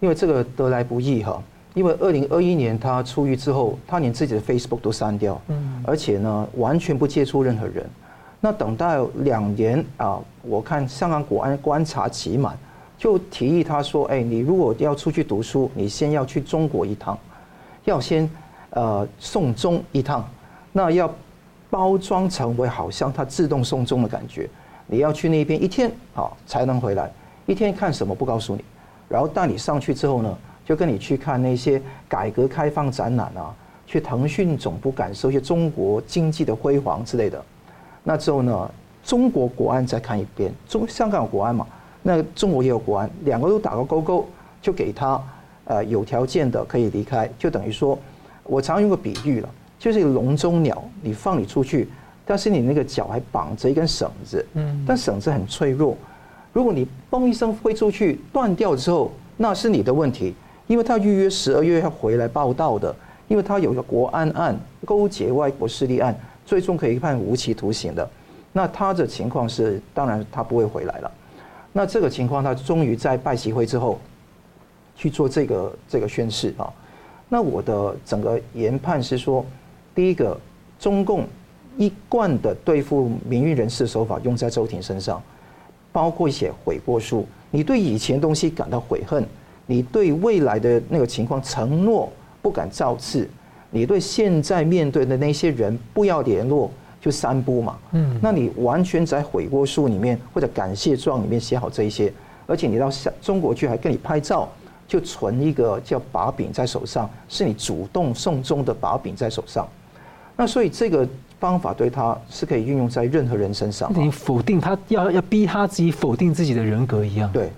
因为这个得来不易哈。因为二零二一年他出狱之后，他连自己的 Facebook 都删掉，嗯，而且呢完全不接触任何人。那等到两年啊，我看香港国安观察期满，就提议他说：“哎，你如果要出去读书，你先要去中国一趟，要先。”呃送终一趟，那要包装成为好像他自动送终的感觉。你要去那边一天啊才能回来，一天看什么不告诉你，然后带你上去之后呢，就跟你去看那些改革开放展览啊，去腾讯总部感受一些中国经济的辉煌之类的。那之后呢，中国国安再看一遍，中香港有国安嘛，那中国也有国安，两个都打个勾勾，就给他呃有条件的可以离开，就等于说，我常用个比喻了，就是笼中鸟，你放你出去。但是你那个脚还绑着一根绳子，嗯，但绳子很脆弱，如果你嘣一声飞出去断掉之后，那是你的问题，因为他预约十二月要回来报道的，因为他有一个国安案勾结外国势力案，最终可以判无期徒刑的。那他的情况是，当然他不会回来了。那这个情况，他终于在拜习会之后去做这个这个宣誓啊。那我的整个研判是说，第一个中共。一贯的对付名誉人士手法用在周婷身上，包括写悔过书。你对以前东西感到悔恨，你对未来的那个情况承诺不敢造次，你对现在面对的那些人不要联络，就三不嘛。嗯，那你完全在悔过书里面或者感谢状里面写好这一些，而且你到中国去还跟你拍照，就存一个叫把柄在手上，是你主动送终的把柄在手上。那所以这个。方法对他是可以运用在任何人身上。你否定他，要要逼他自己否定自己的人格一样。对。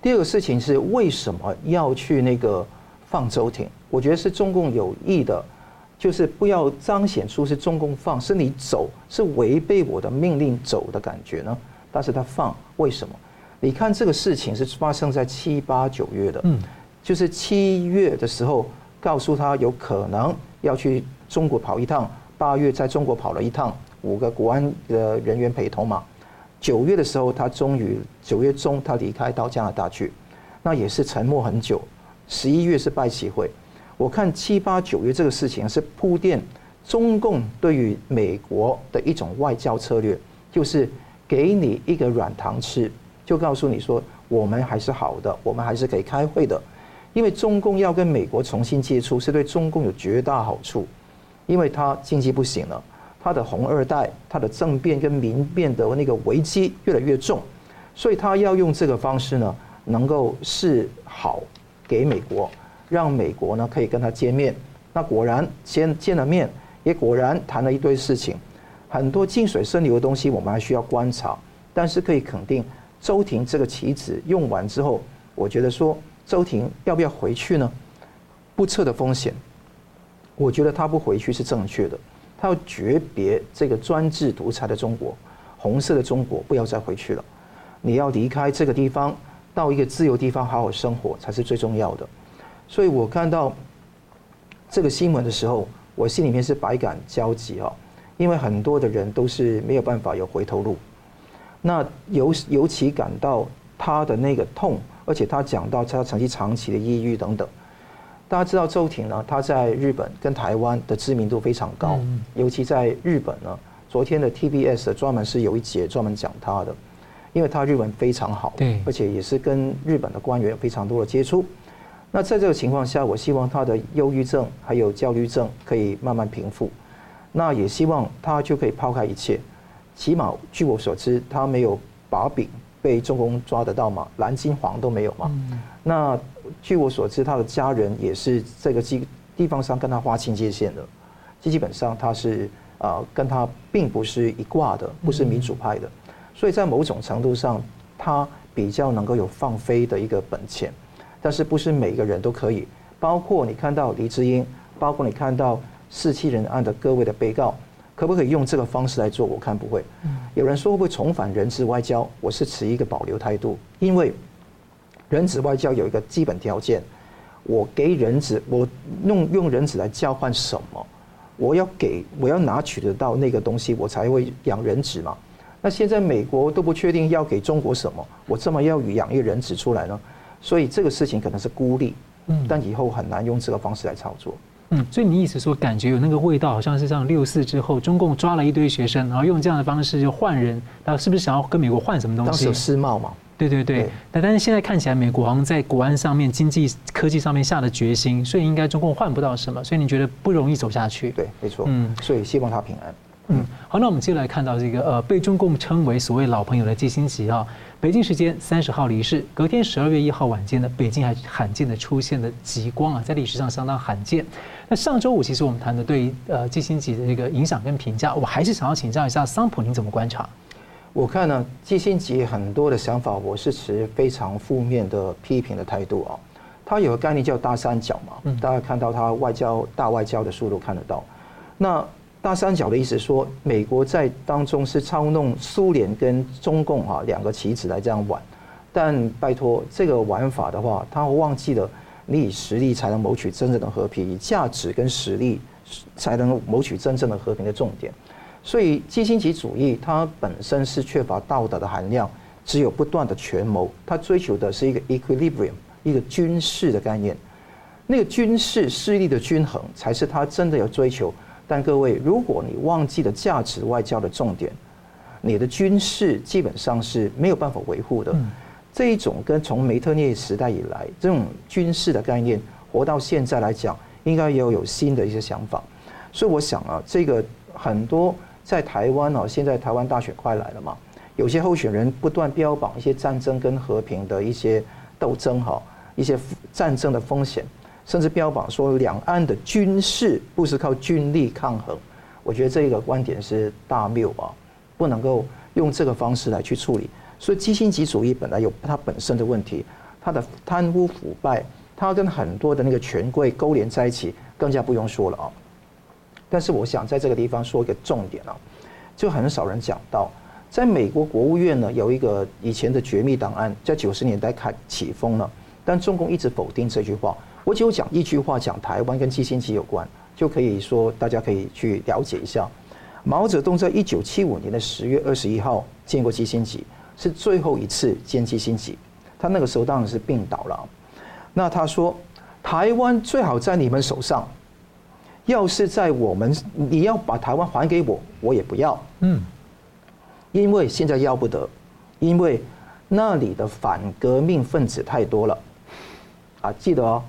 第二个事情是为什么要去那个放周庭？我觉得是中共有意的，就是不要彰显出是中共放，是你走，是违背我的命令走的感觉呢。但是他放，为什么？你看这个事情是发生在七八九月的，嗯，就是七月的时候告诉他有可能要去中国跑一趟。八月在中国跑了一趟，五个国安的人员陪同嘛。九月的时候，他终于九月中他离开到加拿大去，那也是沉默很久。十一月是拜习会，我看七八九月这个事情是铺垫中共对于美国的一种外交策略，就是给你一个软糖吃，就告诉你说我们还是好的，我们还是可以开会的，因为中共要跟美国重新接触是对中共有绝大好处。因为他经济不行了，他的红二代、他的政变跟民变的那个危机越来越重，所以他要用这个方式呢，能够示好给美国，让美国呢可以跟他见面。那果然先见了面，也果然谈了一堆事情，很多静水深流的东西我们还需要观察，但是可以肯定，周庭这个棋子用完之后，我觉得说周庭要不要回去呢？不测的风险。我觉得他不回去是正确的，他要诀别这个专制独裁的中国，红色的中国不要再回去了，你要离开这个地方，到一个自由地方好好生活才是最重要的。所以我看到这个新闻的时候，我心里面是百感交集啊，因为很多的人都是没有办法有回头路，那尤尤其感到他的那个痛，而且他讲到他长期长期的抑郁等等。大家知道周婷呢，她在日本跟台湾的知名度非常高，尤其在日本呢。昨天的 TBS 专门是有一节专门讲她的，因为她日文非常好，对，而且也是跟日本的官员有非常多的接触。那在这个情况下，我希望她的忧郁症还有焦虑症可以慢慢平复，那也希望她就可以抛开一切。起码据我所知，她没有把柄被中共抓得到嘛，蓝金黄都没有嘛。那据我所知，他的家人也是这个地地方上跟他划清界限的，基本上他是啊跟他并不是一挂的，不是民主派的，所以在某种程度上，他比较能够有放飞的一个本钱，但是不是每个人都可以，包括你看到黎智英，包括你看到四七人案的各位的被告，可不可以用这个方式来做？我看不会。有人说会不会重返人质外交？我是持一个保留态度，因为。人质外交有一个基本条件，我给人质，我用用人质来交换什么？我要给，我要拿取得到那个东西，我才会养人质嘛。那现在美国都不确定要给中国什么，我这么要养一个人质出来呢？所以这个事情可能是孤立，嗯，但以后很难用这个方式来操作。嗯，所以你意思说，感觉有那个味道，好像是像六四之后，中共抓了一堆学生，然后用这样的方式就换人，然后是不是想要跟美国换什么东西？当时有世贸嘛。对对对，那但是现在看起来，美国好像在国安上面、经济科技上面下了决心，所以应该中共换不到什么，所以你觉得不容易走下去？对，没错。嗯，所以希望他平安。嗯，好，那我们接下来看到这个呃，被中共称为所谓老朋友的基辛吉啊，北京时间三十号离世，隔天十二月一号晚间呢，北京还罕见的出现了极光啊，在历史上相当罕见。那上周五其实我们谈的对于呃基辛吉的这个影响跟评价，我还是想要请教一下桑普，您怎么观察？我看呢，基辛格很多的想法，我是持非常负面的批评的态度啊。他有个概念叫大三角嘛，大家看到他外交大外交的速度看得到。那大三角的意思说，美国在当中是操弄苏联跟中共啊两个棋子来这样玩。但拜托，这个玩法的话，他忘记了你以实力才能谋取真正的和平，以价值跟实力才能谋取真正的和平的重点。所以，基辛奇主义它本身是缺乏道德的含量，只有不断的权谋。它追求的是一个 equilibrium，一个军事的概念。那个军事势力的均衡，才是他真的要追求。但各位，如果你忘记了价值外交的重点，你的军事基本上是没有办法维护的。这一种跟从梅特涅时代以来这种军事的概念，活到现在来讲，应该也有有新的一些想法。所以我想啊，这个很多。在台湾哦，现在台湾大选快来了嘛，有些候选人不断标榜一些战争跟和平的一些斗争哈，一些战争的风险，甚至标榜说两岸的军事不是靠军力抗衡。我觉得这个观点是大谬啊，不能够用这个方式来去处理。所以基辛格主义本来有它本身的问题，它的贪污腐败，它跟很多的那个权贵勾连在一起，更加不用说了啊。但是我想在这个地方说一个重点啊，就很少人讲到，在美国国务院呢，有一个以前的绝密档案，在九十年代开启封了，但中共一直否定这句话。我只有讲一句话，讲台湾跟季辛吉有关，就可以说大家可以去了解一下。毛泽东在一九七五年的十月二十一号见过季辛吉，是最后一次见季辛吉。他那个时候当然是病倒了。那他说，台湾最好在你们手上。要是在我们，你要把台湾还给我，我也不要。嗯，因为现在要不得，因为那里的反革命分子太多了。啊，记得哦，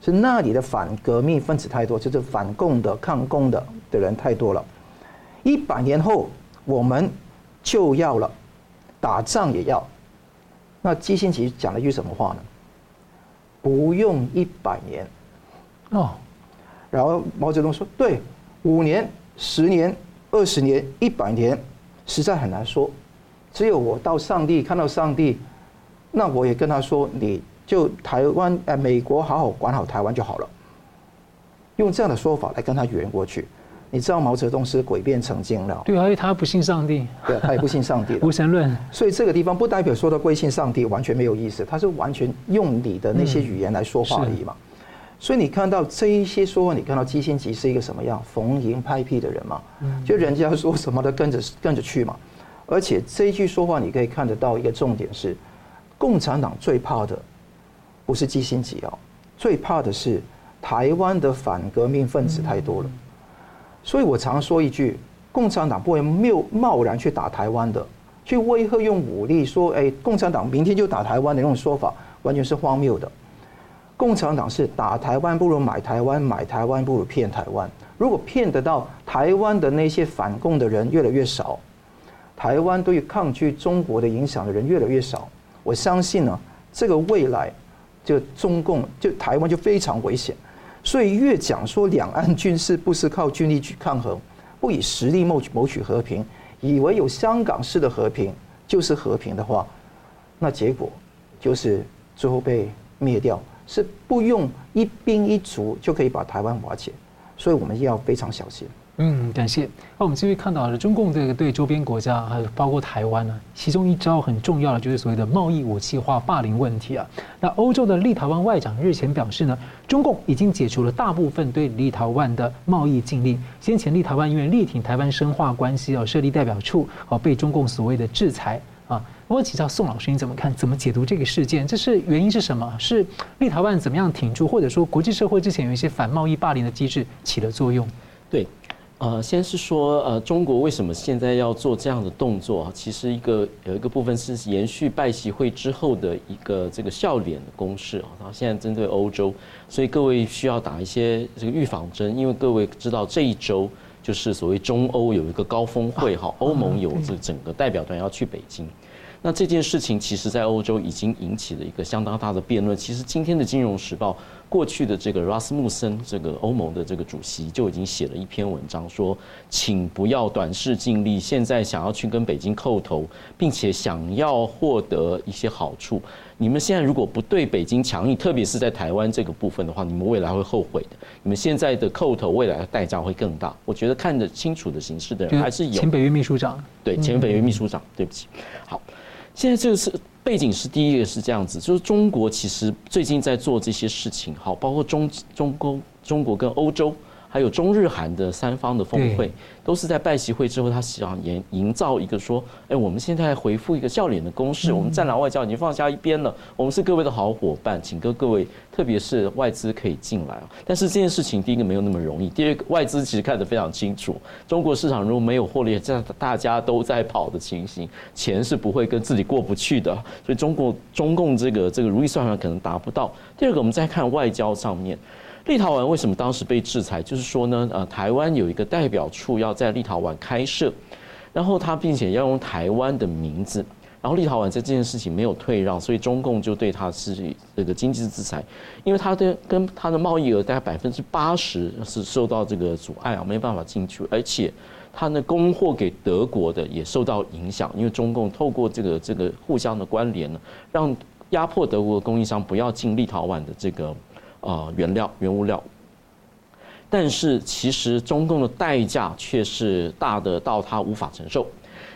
是那里的反革命分子太多，就是反共的、抗共的的人太多了。一百年后我们就要了，打仗也要。那基辛奇讲了一句什么话呢？不用一百年。哦。然后毛泽东说：“对，五年、十年、二十年、一百年，实在很难说。只有我到上帝看到上帝，那我也跟他说，你就台湾呃美国好好管好台湾就好了。用这样的说法来跟他圆过去。你知道毛泽东是诡辩成精了，对，因为他不信上帝，对，他也不信上帝，无神论。所以这个地方不代表说他归信上帝完全没有意思，他是完全用你的那些语言来说话而已嘛。”所以你看到这一些说话，你看到基辛吉是一个什么样逢迎拍屁的人嘛？就人家说什么都跟着跟着去嘛。而且这一句说话，你可以看得到一个重点是，共产党最怕的不是基辛吉哦，最怕的是台湾的反革命分子太多了。所以我常说一句，共产党不会贸贸然去打台湾的，去威吓用武力说，哎，共产党明天就打台湾的那种说法，完全是荒谬的。共产党是打台湾不如买台湾，买台湾不如骗台湾。如果骗得到台湾的那些反共的人越来越少，台湾对于抗拒中国的影响的人越来越少，我相信呢，这个未来就中共就台湾就非常危险。所以越讲说两岸军事不是靠军力去抗衡，不以实力谋取谋取和平，以为有香港式的和平就是和平的话，那结果就是最后被灭掉。是不用一兵一卒就可以把台湾瓦解，所以我们要非常小心。嗯，感谢。那我们继续看到了中共这个对周边国家，还有包括台湾呢，其中一招很重要的就是所谓的贸易武器化霸凌问题啊。那欧洲的立陶宛外长日前表示呢，中共已经解除了大部分对立陶宛的贸易禁令。先前立陶宛因为力挺台湾深化关系要设立代表处，哦，被中共所谓的制裁。啊，我请教宋老师，你怎么看？怎么解读这个事件？这是原因是什么？是立陶宛怎么样挺住，或者说国际社会之前有一些反贸易霸凌的机制起了作用？对，呃，先是说，呃，中国为什么现在要做这样的动作？其实一个有一个部分是延续拜习会之后的一个这个笑脸的攻势啊。然后现在针对欧洲，所以各位需要打一些这个预防针，因为各位知道这一周就是所谓中欧有一个高峰会哈，欧盟有这整个代表团要去北京。那这件事情其实，在欧洲已经引起了一个相当大的辩论。其实今天的《金融时报》过去的这个拉斯穆森，这个欧盟的这个主席就已经写了一篇文章，说，请不要短视尽力，现在想要去跟北京叩头，并且想要获得一些好处，你们现在如果不对北京强硬，特别是在台湾这个部分的话，你们未来会后悔的。你们现在的叩头，未来的代价会更大。我觉得看得清楚的形势的人还是有。前北约秘书长，对，前北约秘书长，对不起，好。现在这个是背景是第一个是这样子，就是中国其实最近在做这些事情，好，包括中中欧、中国跟欧洲。还有中日韩的三方的峰会，都是在拜习会之后，他想营营造一个说，哎，我们现在回复一个笑脸的公式，我们战狼外交已经放下一边了，我们是各位的好伙伴，请各各位，特别是外资可以进来。但是这件事情，第一个没有那么容易，第二个外资其实看得非常清楚，中国市场如果没有获利，这样大家都在跑的情形，钱是不会跟自己过不去的，所以中国中共这个这个如意算盘可能达不到。第二个，我们再看外交上面。立陶宛为什么当时被制裁？就是说呢，呃，台湾有一个代表处要在立陶宛开设，然后他并且要用台湾的名字，然后立陶宛在这件事情没有退让，所以中共就对他是这个经济制裁，因为他的跟他的贸易额大概百分之八十是受到这个阻碍啊，没办法进去，而且他呢供货给德国的也受到影响，因为中共透过这个这个互相的关联呢，让压迫德国的供应商不要进立陶宛的这个。啊，原料、原物料，但是其实中共的代价却是大的到他无法承受。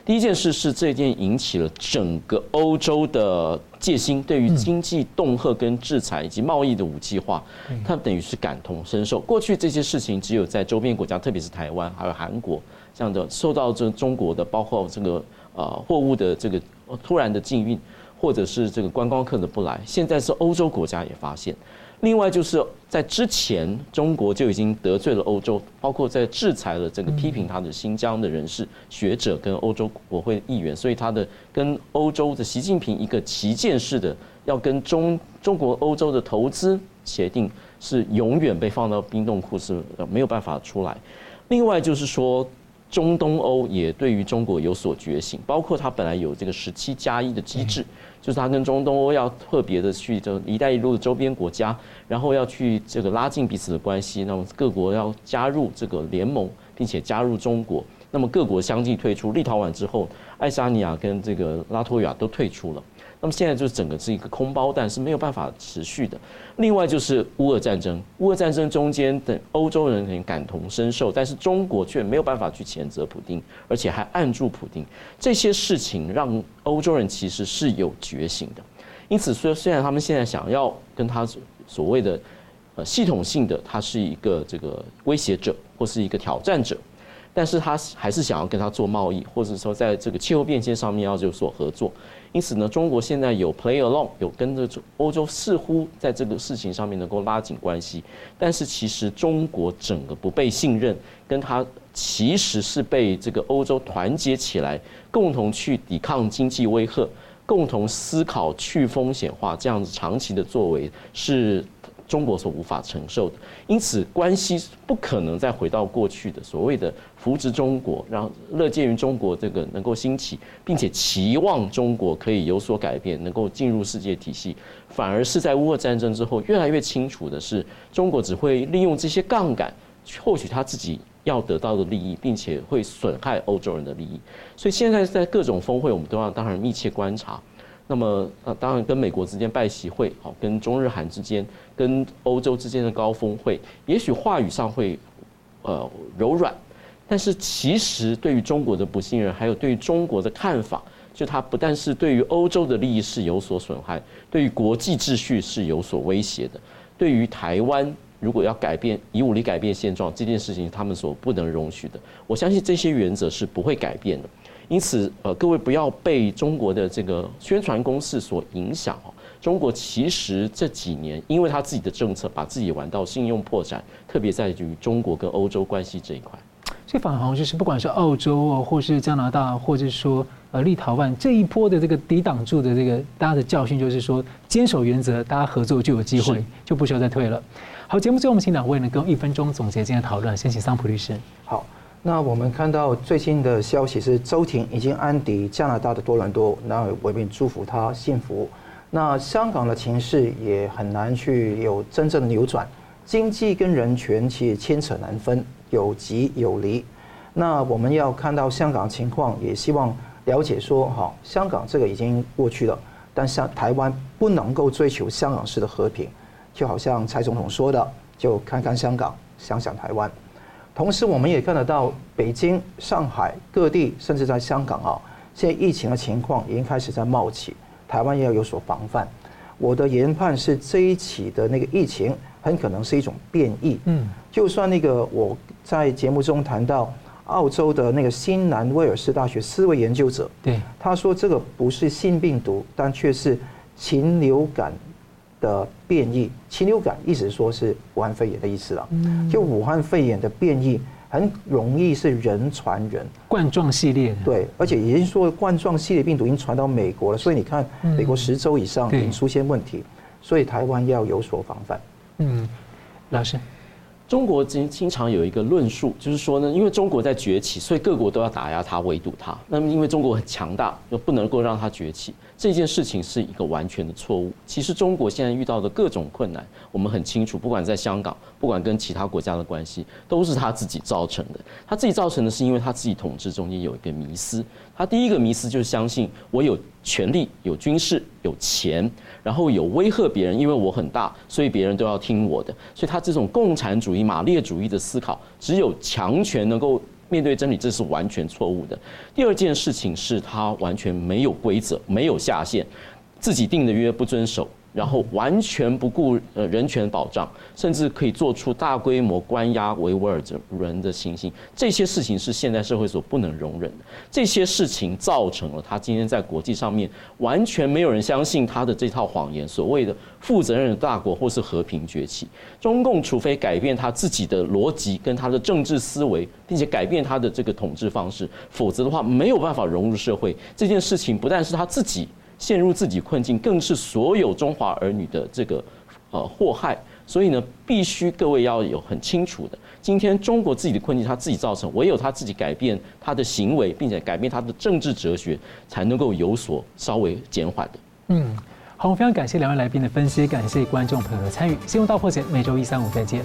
第一件事是这件引起了整个欧洲的戒心，对于经济恫吓跟制裁以及贸易的武器化，他等于是感同身受。过去这些事情只有在周边国家，特别是台湾还有韩国这样的受到这中国的包括这个呃货物的这个突然的禁运，或者是这个观光客的不来，现在是欧洲国家也发现。另外就是在之前，中国就已经得罪了欧洲，包括在制裁了这个批评他的新疆的人士、学者跟欧洲国会议员，所以他的跟欧洲的习近平一个旗舰式的要跟中中国欧洲的投资协定是永远被放到冰冻库，是没有办法出来。另外就是说。中东欧也对于中国有所觉醒，包括它本来有这个十七加一的机制，就是他跟中东欧要特别的去这“一带一路”的周边国家，然后要去这个拉近彼此的关系，那么各国要加入这个联盟，并且加入中国，那么各国相继退出，立陶宛之后，爱沙尼亚跟这个拉脱维亚都退出了。那么现在就是整个是一个空包弹，是没有办法持续的。另外就是乌俄战争，乌俄战争中间的欧洲人很感同身受，但是中国却没有办法去谴责普丁，而且还按住普丁。这些事情让欧洲人其实是有觉醒的。因此，虽虽然他们现在想要跟他所谓的呃系统性的，他是一个这个威胁者或是一个挑战者。但是他还是想要跟他做贸易，或者说在这个气候变迁上面要有所合作。因此呢，中国现在有 play along，有跟着欧洲似乎在这个事情上面能够拉紧关系。但是其实中国整个不被信任，跟它其实是被这个欧洲团结起来，共同去抵抗经济威吓，共同思考去风险化这样子长期的作为是。中国所无法承受的，因此关系不可能再回到过去的所谓的扶植中国，让乐见于中国这个能够兴起，并且期望中国可以有所改变，能够进入世界体系，反而是在乌俄战争之后，越来越清楚的是，中国只会利用这些杠杆去，获取他自己要得到的利益，并且会损害欧洲人的利益。所以现在在各种峰会，我们都要当然密切观察。那么，呃，当然跟美国之间拜习会，好，跟中日韩之间，跟欧洲之间的高峰会，也许话语上会，呃，柔软，但是其实对于中国的不信任，还有对于中国的看法，就它不但是对于欧洲的利益是有所损害，对于国际秩序是有所威胁的，对于台湾如果要改变以武力改变现状这件事情，他们所不能容许的，我相信这些原则是不会改变的。因此，呃，各位不要被中国的这个宣传攻势所影响哦。中国其实这几年，因为他自己的政策，把自己玩到信用破产，特别在于中国跟欧洲关系这一块。这反而好像就是不管是澳洲啊，或是加拿大，或者说呃立陶宛这一波的这个抵挡住的这个大家的教训，就是说坚守原则，大家合作就有机会，就不需要再退了。好，节目最后我们请两位呢，跟一分钟总结今天的讨论。先请桑普律师。好，那我们看到最新的消息是，周婷已经安抵加拿大的多伦多，那我们祝福她幸福。那香港的情势也很难去有真正的扭转，经济跟人权其实牵扯难分，有急有离。那我们要看到香港情况，也希望了解说，哈，香港这个已经过去了，但像台湾不能够追求香港式的和平，就好像蔡总统说的，就看看香港，想想台湾。同时，我们也看得到北京、上海各地，甚至在香港啊，现在疫情的情况已经开始在冒起。台湾也要有所防范。我的研判是，这一起的那个疫情很可能是一种变异。嗯，就算那个我在节目中谈到澳洲的那个新南威尔士大学四位研究者，对，他说这个不是新病毒，但却是禽流感的变异。禽流感一直说是武汉肺炎的意思了。嗯，就武汉肺炎的变异。很容易是人传人，冠状系列对，而且已经说冠状系列病毒已经传到美国了，所以你看美国十周以上已经出现问题，所以台湾要有所防范。嗯，老师。中国经经常有一个论述，就是说呢，因为中国在崛起，所以各国都要打压它、围堵它。那么，因为中国很强大，又不能够让它崛起，这件事情是一个完全的错误。其实，中国现在遇到的各种困难，我们很清楚，不管在香港，不管跟其他国家的关系，都是他自己造成的。他自己造成的是因为他自己统治中间有一个迷思。他第一个迷思就是相信我有权力、有军事、有钱。然后有威吓别人，因为我很大，所以别人都要听我的。所以他这种共产主义、马列主义的思考，只有强权能够面对真理，这是完全错误的。第二件事情是他完全没有规则，没有下限，自己定的约不遵守。然后完全不顾呃人权保障，甚至可以做出大规模关押维吾尔人的情形，这些事情是现代社会所不能容忍的。这些事情造成了他今天在国际上面完全没有人相信他的这套谎言，所谓的负责任的大国或是和平崛起。中共除非改变他自己的逻辑跟他的政治思维，并且改变他的这个统治方式，否则的话没有办法融入社会。这件事情不但是他自己。陷入自己困境，更是所有中华儿女的这个呃祸害。所以呢，必须各位要有很清楚的，今天中国自己的困境他自己造成，唯有他自己改变他的行为，并且改变他的政治哲学，才能够有所稍微减缓的。嗯，好，非常感谢两位来宾的分析，感谢观众朋友的参与。新闻大破解每周一、三、五再见。